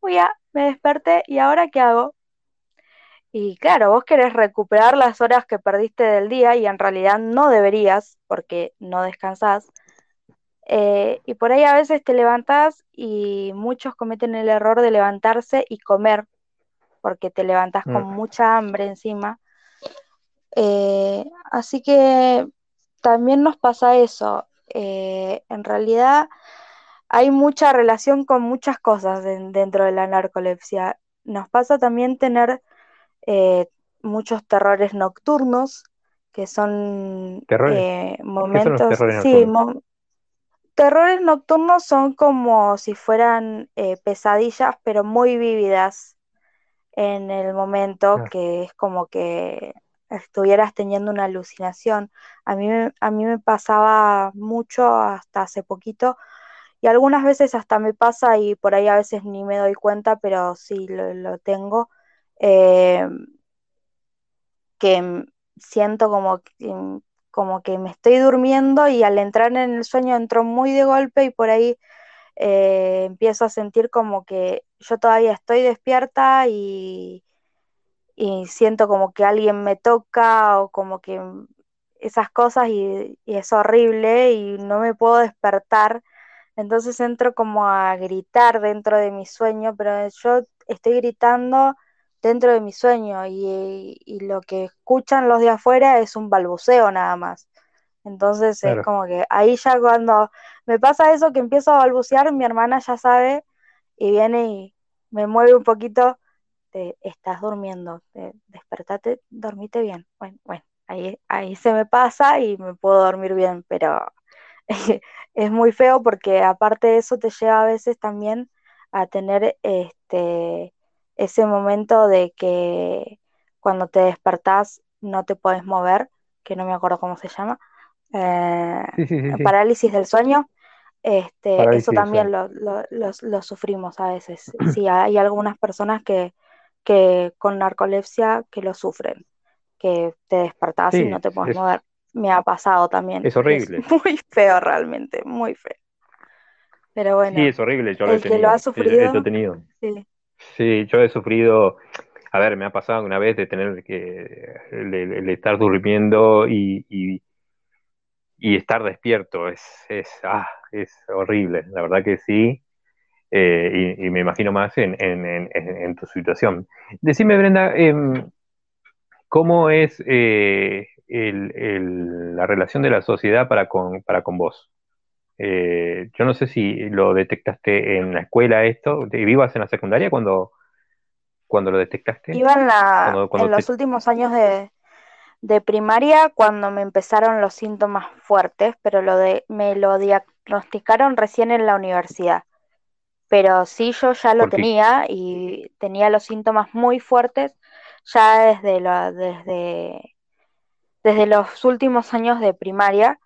uy, ya, me desperté y ahora qué hago? Y claro, vos querés recuperar las horas que perdiste del día y en realidad no deberías porque no descansás. Eh, y por ahí a veces te levantás y muchos cometen el error de levantarse y comer porque te levantás con Mm, mucha hambre encima. Eh, así que también nos pasa eso. Eh, en realidad hay mucha relación con muchas cosas den- dentro de la narcolepsia. Nos pasa también tener eh, muchos terrores nocturnos, que son terrores. eh, ¿Qué son los momentos, terrores sí, nocturnos? mo- terrores nocturnos son como si fueran eh, pesadillas, pero muy vívidas en el momento Ah, que es como que estuvieras teniendo una alucinación. A mí, a mí me pasaba mucho hasta hace poquito y algunas veces hasta me pasa y por ahí a veces ni me doy cuenta, pero sí lo, tengo, eh, que siento como que, como que me estoy durmiendo y al entrar en el sueño entro muy de golpe y por ahí eh, empiezo a sentir como que yo todavía estoy despierta y y siento como que alguien me toca o como que esas cosas y es horrible y no me puedo despertar. Entonces entro como a gritar dentro de mi sueño, pero yo estoy gritando dentro de mi sueño y, y lo que escuchan los de afuera es un balbuceo nada más. Entonces es como que ahí ya cuando me pasa eso que empiezo a balbucear, mi hermana ya sabe y viene y me mueve un poquito te estás durmiendo, te- despertate, dormite bien. Bueno, bueno, ahí, ahí se me pasa y me puedo dormir bien, pero es muy feo porque aparte de eso te lleva a veces también a tener este ese momento de que cuando te despertás no te podés mover, que no me acuerdo cómo se llama, eh, Sí, sí, sí, sí. parálisis del sueño, este, eso Parálisis también lo, lo- los- lo sufrimos a veces. Sí, hay algunas personas que, que con narcolepsia que lo sufren, que te despertás y no te podés mover. Me ha pasado también. es Es horrible. muy feo realmente, muy feo. Pero Sí, bueno, es horrible. Yo lo he el que lo ha tenido. Yo lo he sufrido, tenido. sí. Sí, yo he sufrido. A ver, me ha pasado una vez de tener que el, el- el estar durmiendo y, y, y estar despierto. Es, es, ah, es horrible. La verdad que sí. Eh, y, y me imagino más en, en, en, en- en tu situación. Decime, Brenda, em, ¿cómo es eh, el- el- la relación de la sociedad para con, para con vos? Eh, yo no sé si lo detectaste en la escuela esto. ¿Vivas en la secundaria cuando, cuando lo detectaste? Iba en la, Cuando, en cuando los últimos años de, de primaria cuando me empezaron los síntomas fuertes, pero lo de, me lo diagnosticaron recién en la universidad. Pero sí, yo ya lo tenía y tenía los síntomas muy fuertes ya desde, la, desde, desde los últimos años de primaria,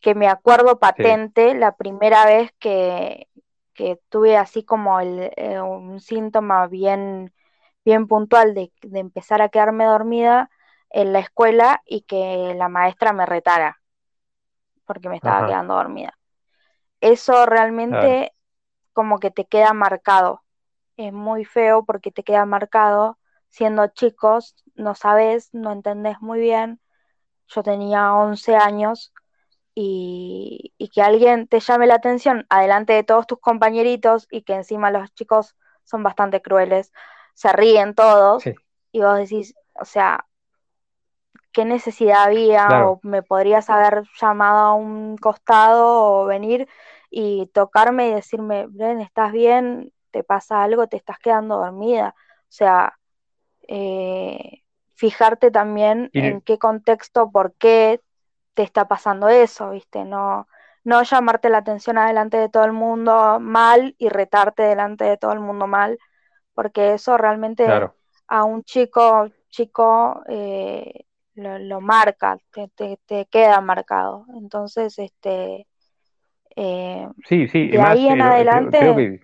que me acuerdo sí, patente la primera vez que, que tuve así como el, eh, un síntoma bien, bien puntual de, de empezar a quedarme dormida en la escuela y que la maestra me retara porque me estaba ajá, quedando dormida. Eso realmente como que te queda marcado. Es muy feo porque te queda marcado siendo chicos, no sabes, no entendés muy bien. Yo tenía 11 años y, y que alguien te llame la atención adelante de todos tus compañeritos y que encima los chicos son bastante crueles, se ríen todos sí, y vos decís, o sea, qué necesidad había claro, o me podrías haber llamado a un costado o venir y tocarme y decirme, Bren, ¿estás bien? ¿Te pasa algo? ¿Te estás quedando dormida? O sea, eh, fijarte también y, en qué contexto, por qué te está pasando eso, ¿viste? No, no llamarte la atención adelante de todo el mundo mal y retarte delante de todo el mundo mal, porque eso realmente claro. a un chico, chico eh, lo, lo marca, te, te, te queda marcado. Entonces, este, eh, Sí, sí, de más, ahí en eh, lo- creo, creo adelante, que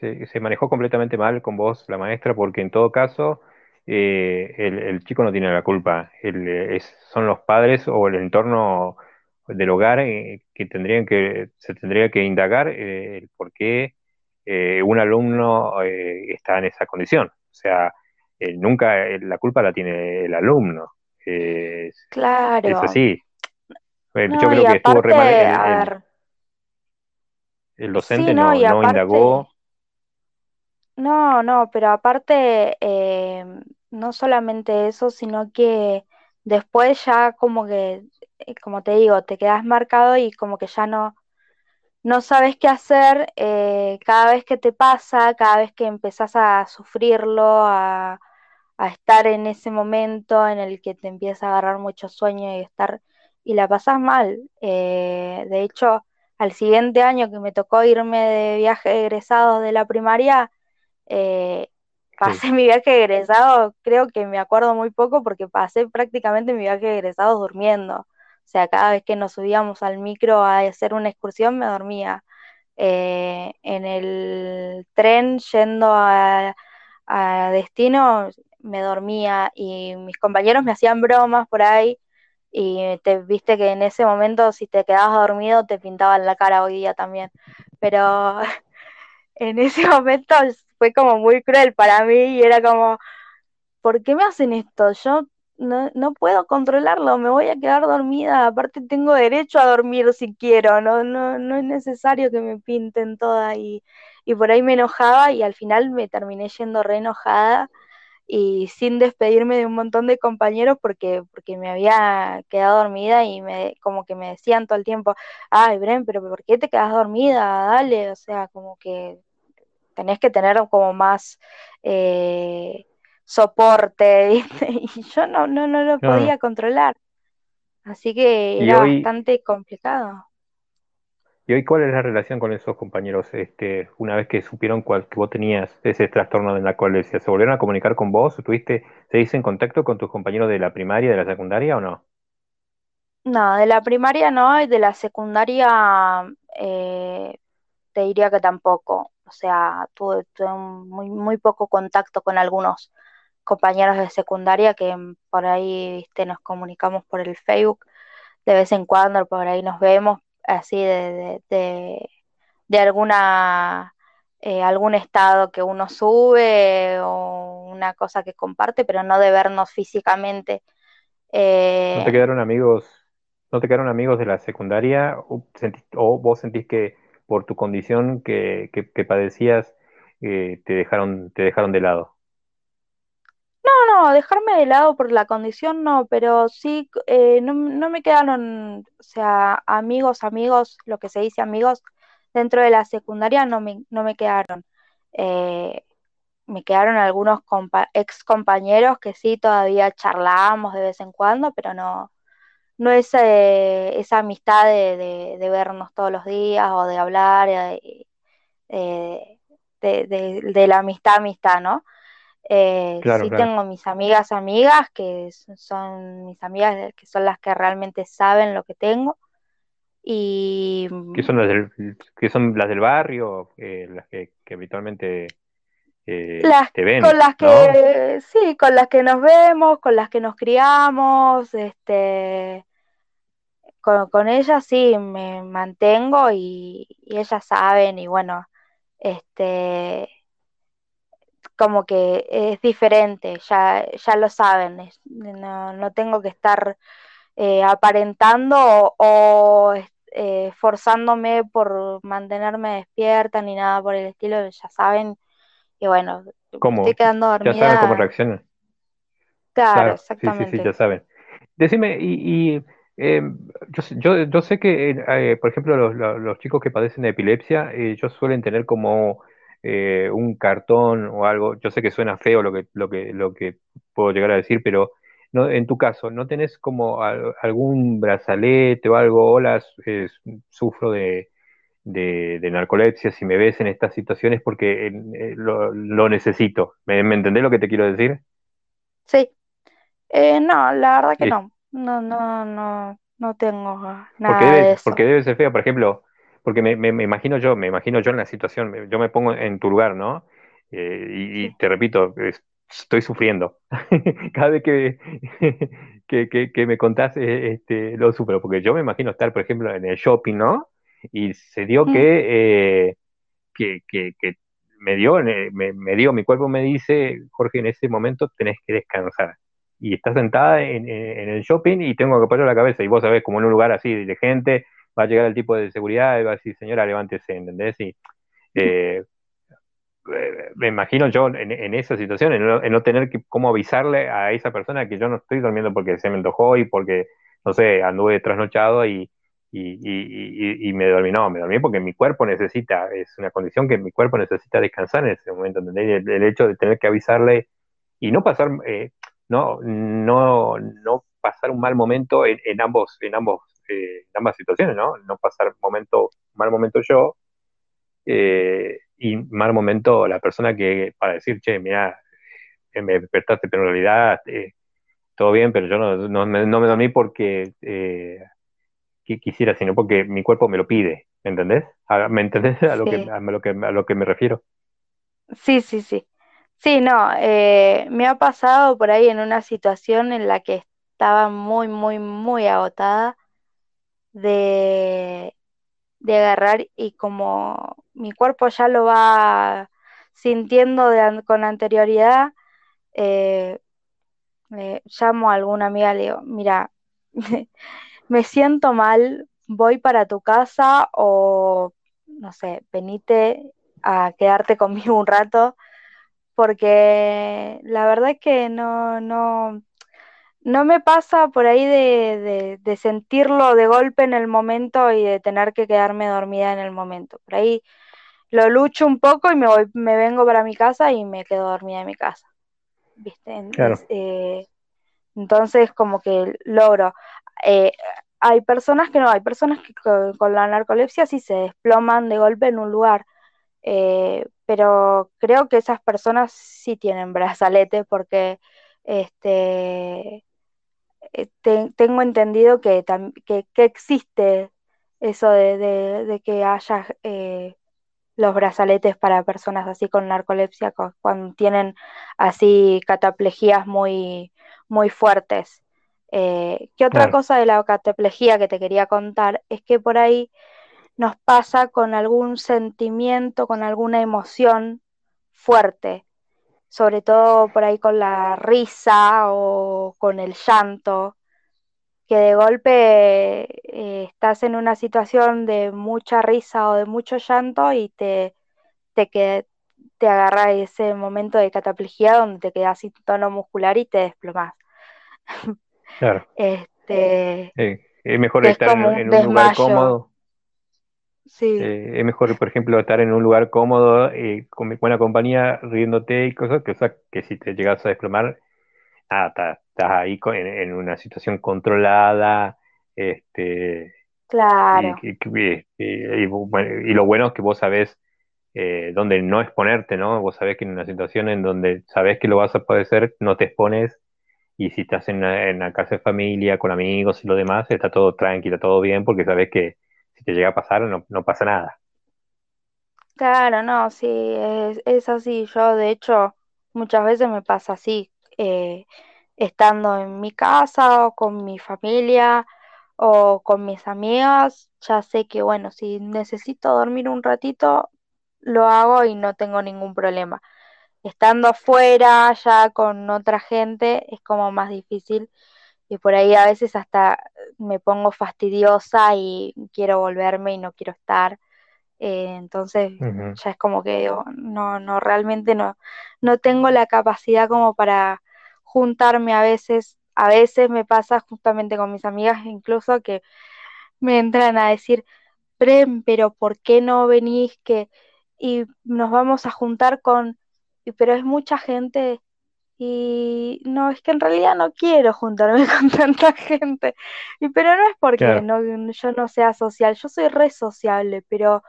se, se manejó completamente mal con vos, la maestra, porque en todo caso eh, el, el chico no tiene la culpa. El, es, son los padres o el entorno del hogar eh, que tendrían que, se tendría que indagar eh, el por qué un alumno está en esa condición. O sea, nunca la culpa la tiene el alumno. Eh, es, claro, así. Yo no, y creo que estuvo re mal el, el, el sí, docente, no, no, no indagó. no, no, pero aparte, eh, no solamente eso, sino que después ya como que, eh, como te digo, te quedas marcado y como que ya no, no sabes qué hacer eh, cada vez que te pasa, cada vez que empezás a sufrirlo, a, a estar en ese momento en el que te empieza a agarrar mucho sueño y estar y la pasás mal. Eh, de hecho, al siguiente año que me tocó irme de viaje egresados de la primaria, Pasé mi viaje egresado, creo que me acuerdo muy poco porque pasé prácticamente mi viaje de egresados durmiendo. O sea, cada vez que nos subíamos al micro a hacer una excursión me dormía. Eh, en el tren yendo a, a destino me dormía y mis compañeros me hacían bromas por ahí y te viste que en ese momento si te quedabas dormido te pintaban la cara hoy día también. Pero en ese momento fue como muy cruel para mí y era como, ¿por qué me hacen esto? Yo no, no puedo controlarlo, me voy a quedar dormida, aparte tengo derecho a dormir si quiero, no, no, no es necesario que me pinten toda y, y por ahí me enojaba y al final me terminé yendo re enojada y sin despedirme de un montón de compañeros porque, porque me había quedado dormida y me, como que me decían todo el tiempo, ay, Bren, pero ¿por qué te quedas dormida? Dale, o sea, como que tenés que tener como más eh, soporte, ¿viste? Y yo no, no, no lo claro. podía controlar, así que era hoy, bastante complicado. ¿Y hoy cuál es la relación con esos compañeros? Este, una vez que supieron cuál, que vos tenías ese trastorno de la colesia, ¿se volvieron a comunicar con vos? ¿Tuviste, ¿Seguís en contacto con tus compañeros de la primaria, de la secundaria o no? No, de la primaria no, y de la secundaria eh, te diría que tampoco. O sea, tuve, tuve muy, muy poco contacto con algunos compañeros de secundaria que por ahí, viste, nos comunicamos por el Facebook de vez en cuando, por ahí nos vemos así de, de, de, alguna eh, algún estado que uno sube o una cosa que comparte, pero no de vernos físicamente. ¿No te Eh, quedaron amigos, no te quedaron amigos de la secundaria o, sentís- o vos sentís que por tu condición que, que, padecías eh, te dejaron, te dejaron de lado? no, no, dejarme de lado por la condición no, pero sí, eh, no, no me quedaron, o sea, amigos, amigos, lo que se dice amigos, dentro de la secundaria no me, no me quedaron. Eh, me quedaron algunos ex compañeros que sí todavía charlábamos de vez en cuando, pero no, no es eh, esa amistad de, de- de vernos todos los días o de hablar eh, eh, de, de- la amistad, amistad, ¿no? Eh, Claro, sí claro. tengo mis amigas, amigas, que son mis amigas, que son las que realmente saben lo que tengo. Y ¿Qué son las del, qué son las del barrio? Eh, las que, que habitualmente eh, las te ven, con las ¿no? que, sí, con las que nos vemos, con las que nos criamos, este, con, con ellas sí me mantengo y, y ellas saben y bueno, este, como que es diferente, ya, ya lo saben, es- no, no tengo que estar eh, aparentando o, o, eh, forzándome por mantenerme despierta ni nada por el estilo, ya saben, y bueno, estoy quedando Ya saben cómo dormida, reaccionan. claro, Claro, sí, sí, sí, ya exactamente. saben. Decime, y, y, eh, yo, sé- yo, yo sé que, eh, por ejemplo, los, los- los chicos que padecen de epilepsia, eh, ellos suelen tener como eh, un cartón o algo. Yo sé que suena feo lo que, lo que, lo que puedo llegar a decir, pero no, en tu caso, ¿no tenés como al- algún brazalete o algo? Hola, eh, sufro de, de, de narcolepsia, si me ves en estas situaciones porque eh, lo, lo necesito. ¿Me, me entendés lo que te quiero decir? Sí, eh, no, la verdad que no, no, no, no, no tengo Porque nada de debe, eso. porque debe ser feo, por ejemplo, porque me, me- me imagino yo, me imagino yo en la situación, yo me pongo en tu lugar, ¿no? Eh, y, te repito, es- estoy sufriendo. Cada vez que, que, que- que me contás, eh, este, lo sufro, porque yo me imagino estar, por ejemplo, en el shopping, ¿no? Y se dio Mm, que, eh, que, que, que me dio, eh, me, me dio, mi cuerpo me dice, Jorge, en ese momento tenés que descansar. Y estás sentada en, en- el shopping y tengo que apoyar la cabeza. Y vos sabés, como en un lugar así de gente, va a llegar el tipo de seguridad y va a decir, señora, levántese, ¿entendés? Y eh, eh, me imagino yo en, en esa situación, en no, en no tener que cómo avisarle a esa persona que yo no estoy durmiendo porque se me antojó y porque, no sé, anduve trasnochado y, y, y, y, me dormí. No, me dormí porque mi cuerpo necesita, es una condición que mi cuerpo necesita descansar en ese momento, ¿entendés? El hecho de tener que avisarle y no pasar, eh, no, no, no pasar un mal momento en, en ambos, en ambos, eh, en ambas situaciones, ¿no? No pasar momento, mal momento yo eh, y mal momento la persona que para decir, che, mira, me despertaste, pero en realidad eh, todo bien, pero yo no, no, me, no me dormí porque eh, quisiera, sino porque mi cuerpo me lo pide, ¿me entendés? ¿Me entendés a lo, que, a, lo que, a lo que me refiero? sí, sí, sí. Sí, no, eh, me ha pasado por ahí en una situación en la que estaba muy, muy, muy agotada de, de agarrar y como mi cuerpo ya lo va sintiendo de con anterioridad, eh, llamo a alguna amiga y le digo, mira, me siento mal, voy para tu casa o, no sé, venite a quedarte conmigo un rato, porque la verdad es que no, no, no me pasa por ahí de, de, de sentirlo de golpe en el momento y de tener que quedarme dormida en el momento. Por ahí lo lucho un poco y me voy, me vengo para mi casa y me quedo dormida en mi casa. ¿Viste? Claro. Es, eh, entonces como que logro. Eh, hay personas que no, hay personas que con, la narcolepsia sí se desploman de golpe en un lugar, eh, pero creo que esas personas sí tienen brazaletes porque este, eh, tengo entendido que, que, existe eso de, que haya eh, los brazaletes para personas así con narcolepsia cuando tienen así cataplejías muy, muy fuertes. Eh, ¿Qué otra cosa de la cataplejía que te quería contar? Es que por ahí nos pasa con algún sentimiento, con alguna emoción fuerte, sobre todo por ahí con la risa o con el llanto, que de golpe eh, estás en una situación de mucha risa o de mucho llanto y te, te, te agarra ese momento de cataplejía donde te quedas sin tono muscular y te desplomas. Claro. Este, es mejor estar en, un lugar cómodo. Sí. Eh, es mejor, por ejemplo, estar en un lugar cómodo, eh, con buena compañía, riéndote y cosas, que, o sea, que si te llegas a desplomar, estás, ahí en, una situación controlada, este, claro. Y, y, lo bueno es que vos sabés eh, dónde no exponerte, ¿no? Vos sabés que en una situación en donde sabés que lo vas a padecer, no te expones y si estás en, la casa de familia, con amigos y lo demás, está todo tranquilo, todo bien, porque sabes que si te llega a pasar, no, no pasa nada. Claro, no, sí, es, es, así. Yo, de hecho, muchas veces me pasa así, eh, estando en mi casa o con mi familia o con mis amigas, ya sé que, bueno, si necesito dormir un ratito, lo hago y no tengo ningún problema estando afuera ya con otra gente es como más difícil y por ahí a veces hasta me pongo fastidiosa y quiero volverme y no quiero estar. Eh, entonces ya es como que no, no, realmente no, no tengo la capacidad como para juntarme a veces. A veces me pasa justamente con mis amigas incluso que me entran a decir, Prem, pero ¿por qué no venís que y nos vamos a juntar con pero es mucha gente y no, es que en realidad no quiero juntarme con tanta gente, y, pero no es porque no, yo no sea social, yo soy re sociable, pero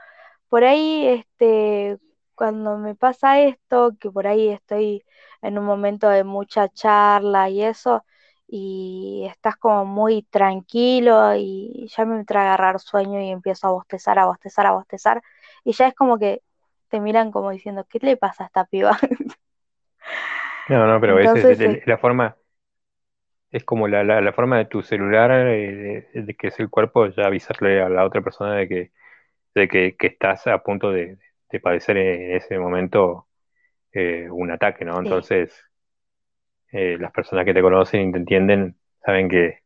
por ahí, este, cuando me pasa esto, que por ahí estoy en un momento de mucha charla y eso, y estás como muy tranquilo y ya me entra a agarrar sueño y empiezo a bostezar, a bostezar, a bostezar, y ya es como que te miran como diciendo, ¿qué le pasa a esta piba? No, no, pero es, la forma, es como la, la, forma de tu celular, eh, de, que es el cuerpo, ya avisarle a la otra persona de que, de que, estás a punto de, padecer en ese momento eh, un ataque, ¿no? Entonces, eh, las personas que te conocen y te entienden saben que,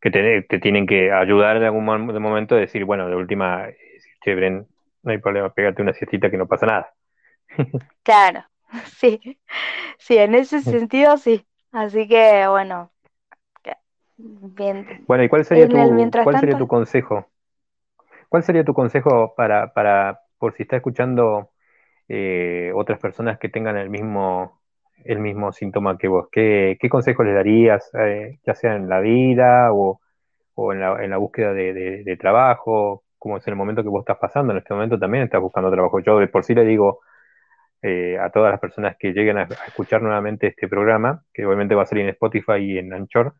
que te, tienen que ayudar en algún momento, de decir, bueno, de última, che, Bren, no hay problema, pégate una siestita que no pasa nada. Claro, sí, sí, en ese sentido sí. Así que bueno, bien. Bueno, ¿y cuál sería, tu, cuál sería tu consejo? ¿Cuál sería tu consejo para, para por si está escuchando eh, otras personas que tengan el mismo, el mismo síntoma que vos? ¿Qué, qué consejo les darías, eh, ya sea en la vida o, o en, la, en la búsqueda de, de trabajo? como es el momento que vos estás pasando, en este momento también estás buscando trabajo. Yo de por sí le digo eh, a todas las personas que lleguen a, escuchar nuevamente este programa, que obviamente va a salir en Spotify y en Anchor,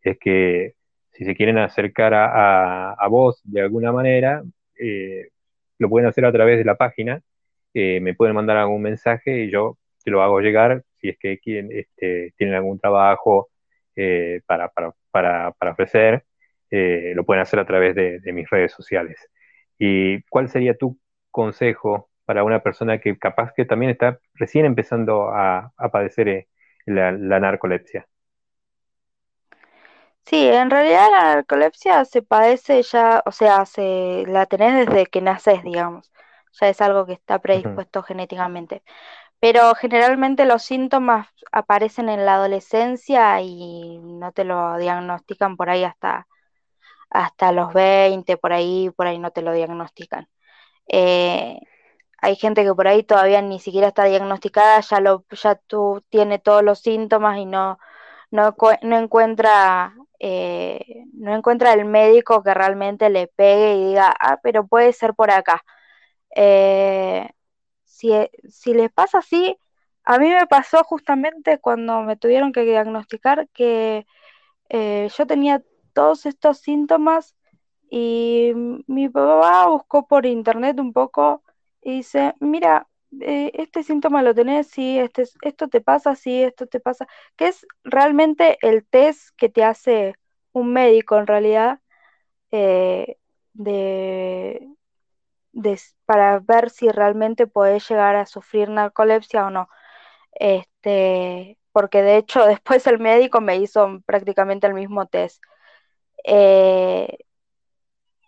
es que si se quieren acercar a, vos de alguna manera, eh, lo pueden hacer a través de la página, eh, me pueden mandar algún mensaje y yo te lo hago llegar si es que quieren, este, tienen algún trabajo para, para, para, para ofrecer. Lo pueden hacer a través de, mis redes sociales. ¿Y cuál sería tu consejo para una persona que capaz que también está recién empezando a, padecer eh, la, narcolepsia? Sí, en realidad la narcolepsia se padece ya, o sea, se, la tenés desde que naces, digamos. Ya es algo que está predispuesto genéticamente. Pero generalmente los síntomas aparecen en la adolescencia y no te lo diagnostican por ahí hasta hasta los 20, por ahí, por ahí no te lo diagnostican. Eh, hay gente que por ahí todavía ni siquiera está diagnosticada, ya, lo, ya tú tiene todos los síntomas y no, no, encuentra eh, no encuentra el médico que realmente le pegue y diga, ah, pero puede ser por acá. Eh, si, si les pasa así, a mí me pasó justamente cuando me tuvieron que diagnosticar que eh, yo tenía todos estos síntomas y mi papá buscó por internet un poco y dice, mira, eh, este síntoma lo tenés, sí, este, esto te pasa, sí, esto te pasa, que es realmente el test que te hace un médico en realidad eh, de, para ver si realmente podés llegar a sufrir narcolepsia o no. Este, porque de hecho después el médico me hizo prácticamente el mismo test. Eh,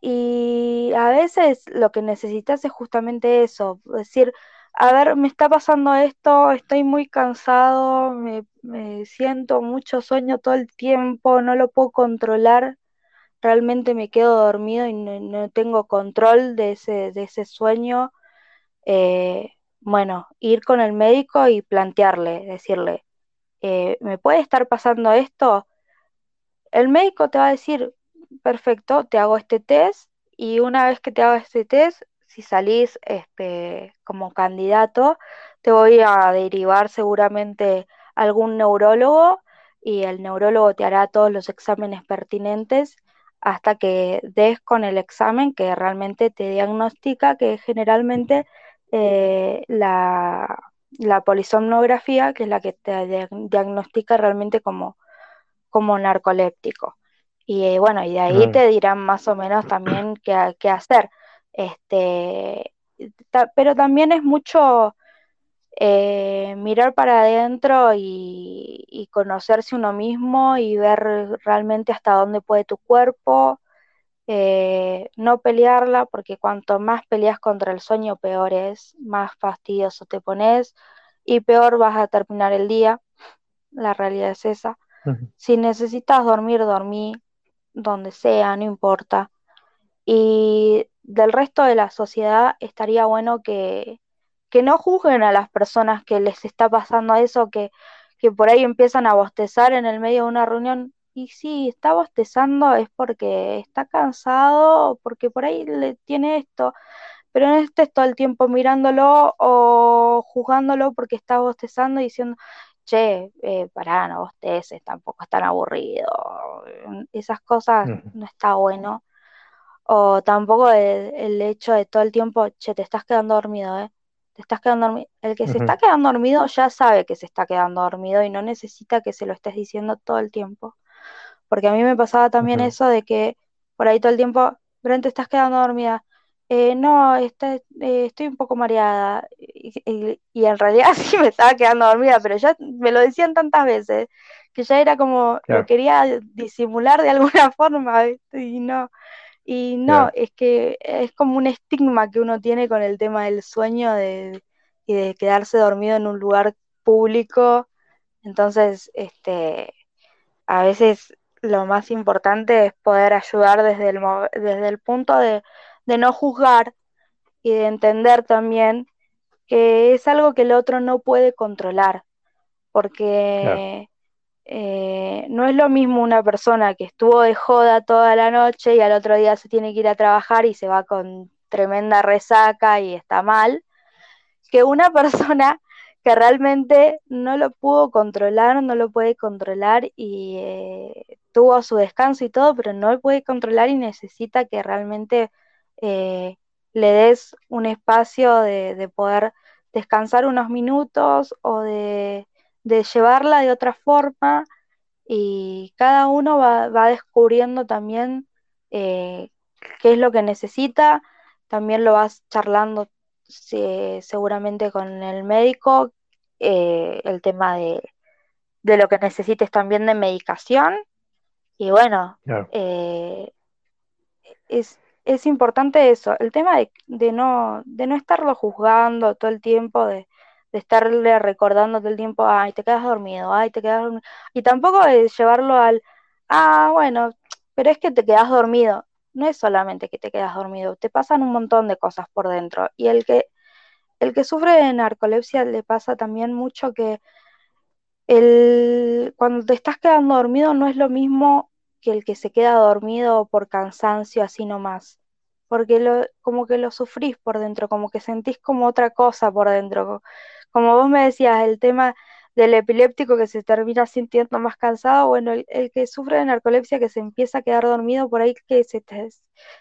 y a veces lo que necesitas es justamente eso, decir, a ver, me está pasando esto, estoy muy cansado, me, siento mucho sueño todo el tiempo, no lo puedo controlar, realmente me quedo dormido y no, tengo control de ese, de ese sueño. Eh, bueno, ir con el médico y plantearle, decirle, eh, ¿me puede estar pasando esto? El médico te va a decir, perfecto, te hago este test y una vez que te haga este test, si salís este, como candidato, te voy a derivar seguramente a algún neurólogo y el neurólogo te hará todos los exámenes pertinentes hasta que des con el examen que realmente te diagnostica, que generalmente eh, la, la, polisomnografía, que es la que te diagnostica realmente como, como narcoléptico. Y eh, bueno, y de ahí te dirán más o menos también qué, qué hacer. Este, pero también es mucho eh, mirar para adentro y, conocerse uno mismo y ver realmente hasta dónde puede tu cuerpo, eh, no pelearla, porque cuanto más peleas contra el sueño, peor es, más fastidioso te pones y peor vas a terminar el día. La realidad es esa. Si necesitas dormir, dormí, donde sea, no importa. Y del resto de la sociedad estaría bueno que, que no juzguen a las personas que les está pasando eso, que, que por ahí empiezan a bostezar en el medio de una reunión. Y si está bostezando es porque está cansado, porque por ahí le tiene esto, pero no estés todo el tiempo mirándolo o juzgándolo porque está bostezando y diciendo, che, eh, pará, no bosteces, tampoco es tan aburrido. Esas cosas no está bueno. O tampoco el, hecho de todo el tiempo, che, te estás quedando dormido, ¿eh? Te estás quedando dormido. El que se está quedando dormido ya sabe que se está quedando dormido y no necesita que se lo estés diciendo todo el tiempo. Porque a mí me pasaba también eso de que por ahí todo el tiempo, Brent, te estás quedando dormida. Eh, no, está, eh, estoy un poco mareada. Y, en realidad sí me estaba quedando dormida, pero ya me lo decían tantas veces que ya era como, lo quería disimular de alguna forma, y no. Y no, es que es como un estigma que uno tiene con el tema del sueño de, y de quedarse dormido en un lugar público. Entonces, este, a veces lo más importante es poder ayudar desde el, desde el punto de, no juzgar y de entender también que es algo que el otro no puede controlar, porque eh, no es lo mismo una persona que estuvo de joda toda la noche y al otro día se tiene que ir a trabajar y se va con tremenda resaca y está mal, que una persona que realmente no lo pudo controlar, no lo puede controlar y eh, tuvo su descanso y todo, pero no lo puede controlar y necesita que realmente eh, le des un espacio de, poder descansar unos minutos o de de llevarla de otra forma y cada uno va, descubriendo también eh, qué es lo que necesita, también lo vas charlando seguramente con el médico, eh, el tema de, lo que necesites también de medicación. Y bueno, es, es, importante eso, el tema de, de, no, de no estarlo juzgando todo el tiempo, de, de estarle recordando todo el tiempo, ay, te quedas dormido, ay, te quedas dormido. Y tampoco es llevarlo al, ah, bueno, pero es que te quedas dormido. No es solamente que te quedas dormido, te pasan un montón de cosas por dentro. Y el que, el que sufre de narcolepsia le pasa también mucho que el, cuando te estás quedando dormido no es lo mismo que el que se queda dormido por cansancio así nomás, porque lo, como que lo sufrís por dentro, como que sentís como otra cosa por dentro. Como vos me decías, el tema del epiléptico que se termina sintiendo más cansado, bueno, el, que sufre de narcolepsia que se empieza a quedar dormido por ahí, que se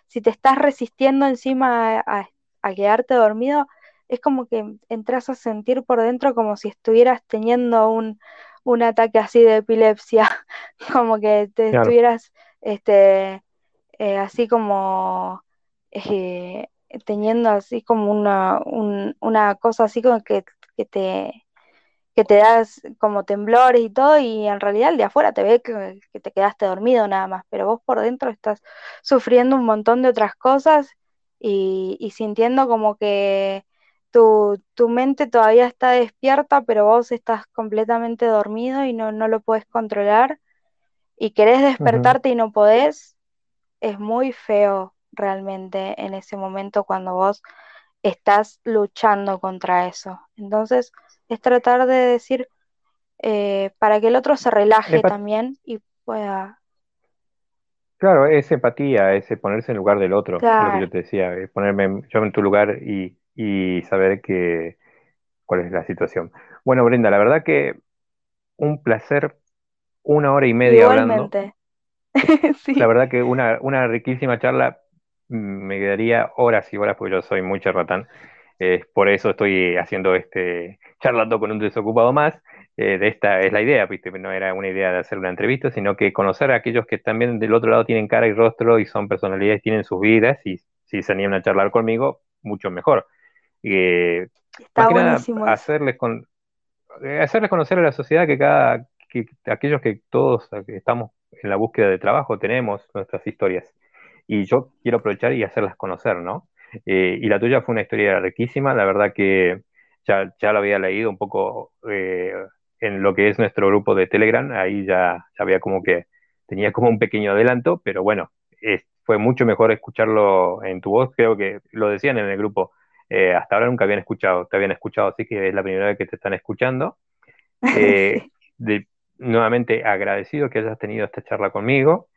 si te estás resistiendo encima a, quedarte dormido, es como que entras a sentir por dentro como si estuvieras teniendo un, un ataque así de epilepsia, como que te estuvieras este, eh, así como eh, teniendo así como una, una cosa así como que, que te que te das como temblores y todo, y en realidad el de afuera te ve que, te quedaste dormido nada más, pero vos por dentro estás sufriendo un montón de otras cosas y, sintiendo como que tu, tu, mente todavía está despierta, pero vos estás completamente dormido y no, no lo puedes controlar, y querés despertarte y no podés, es muy feo realmente en ese momento cuando vos estás luchando contra eso. Entonces, es tratar de decir eh, para que el otro se relaje también y pueda. Claro, es empatía, es ponerse en lugar del otro, lo que yo te decía, ponerme yo en tu lugar y, saber que cuál es la situación. Bueno, Brenda, la verdad que un placer, una hora y media hablando. La verdad que una, una riquísima charla, me quedaría horas y horas porque yo soy muy charlatán por eso estoy haciendo este, charlando con un desocupado más. Eh, de esta es la idea, ¿viste? no era una idea de hacer una entrevista, sino que conocer a aquellos que también del otro lado tienen cara y rostro y son personalidades, tienen sus vidas y si se animan a charlar conmigo, mucho mejor. Eh, Está hacerles, con, eh, hacerles conocer a la sociedad que cada, que aquellos que todos estamos en la búsqueda de trabajo tenemos nuestras historias. Y yo quiero aprovechar y hacerlas conocer, ¿no? Eh, y la tuya fue una historia riquísima, la verdad que ya, ya lo había leído un poco eh, en lo que es nuestro grupo de Telegram, ahí ya, ya había como que tenía como un pequeño adelanto, pero bueno, fue mucho mejor escucharlo en tu voz, creo que lo decían en el grupo, eh, hasta ahora nunca habían escuchado, te habían escuchado, así que es la primera vez que te están escuchando. nuevamente agradecido que hayas tenido esta charla conmigo.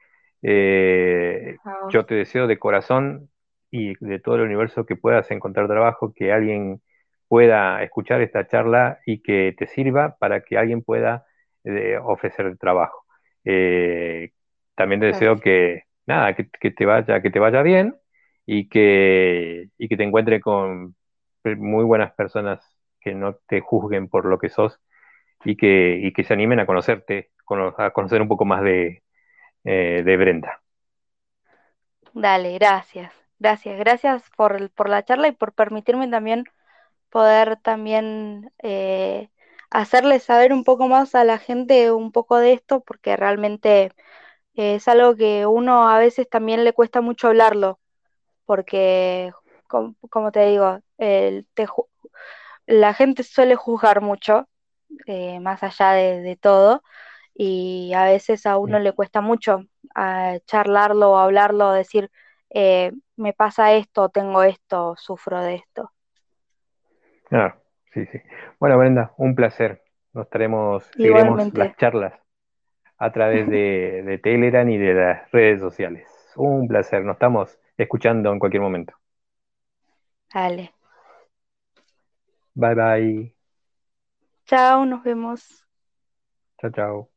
Yo te deseo de corazón y de todo el universo que puedas encontrar trabajo, que alguien pueda escuchar esta charla y que te sirva para que alguien pueda eh, ofrecer trabajo. Eh, también te deseo que, nada, que, te vaya, que te vaya bien y que, y que te encuentre con muy buenas personas que no te juzguen por lo que sos y que, y que se animen a conocerte, a conocer un poco más de, eh, de Brenda. Dale, gracias. Gracias, gracias por, la charla y por permitirme también poder también eh, hacerles saber un poco más a la gente un poco de esto, porque realmente es algo que uno a veces también le cuesta mucho hablarlo, porque, como, te digo, la gente suele juzgar mucho, eh, más allá de, todo, y a veces a uno le cuesta mucho ah, charlarlo, hablarlo, decir, eh, me pasa esto, tengo esto, sufro de esto. Ah, sí, sí. Bueno, Brenda, un placer. Nos estaremos, seguiremos las charlas a través de, de Telegram y de las redes sociales. Un placer, nos estamos escuchando en cualquier momento. Dale. Bye bye. Chao, nos vemos. Chao, chao.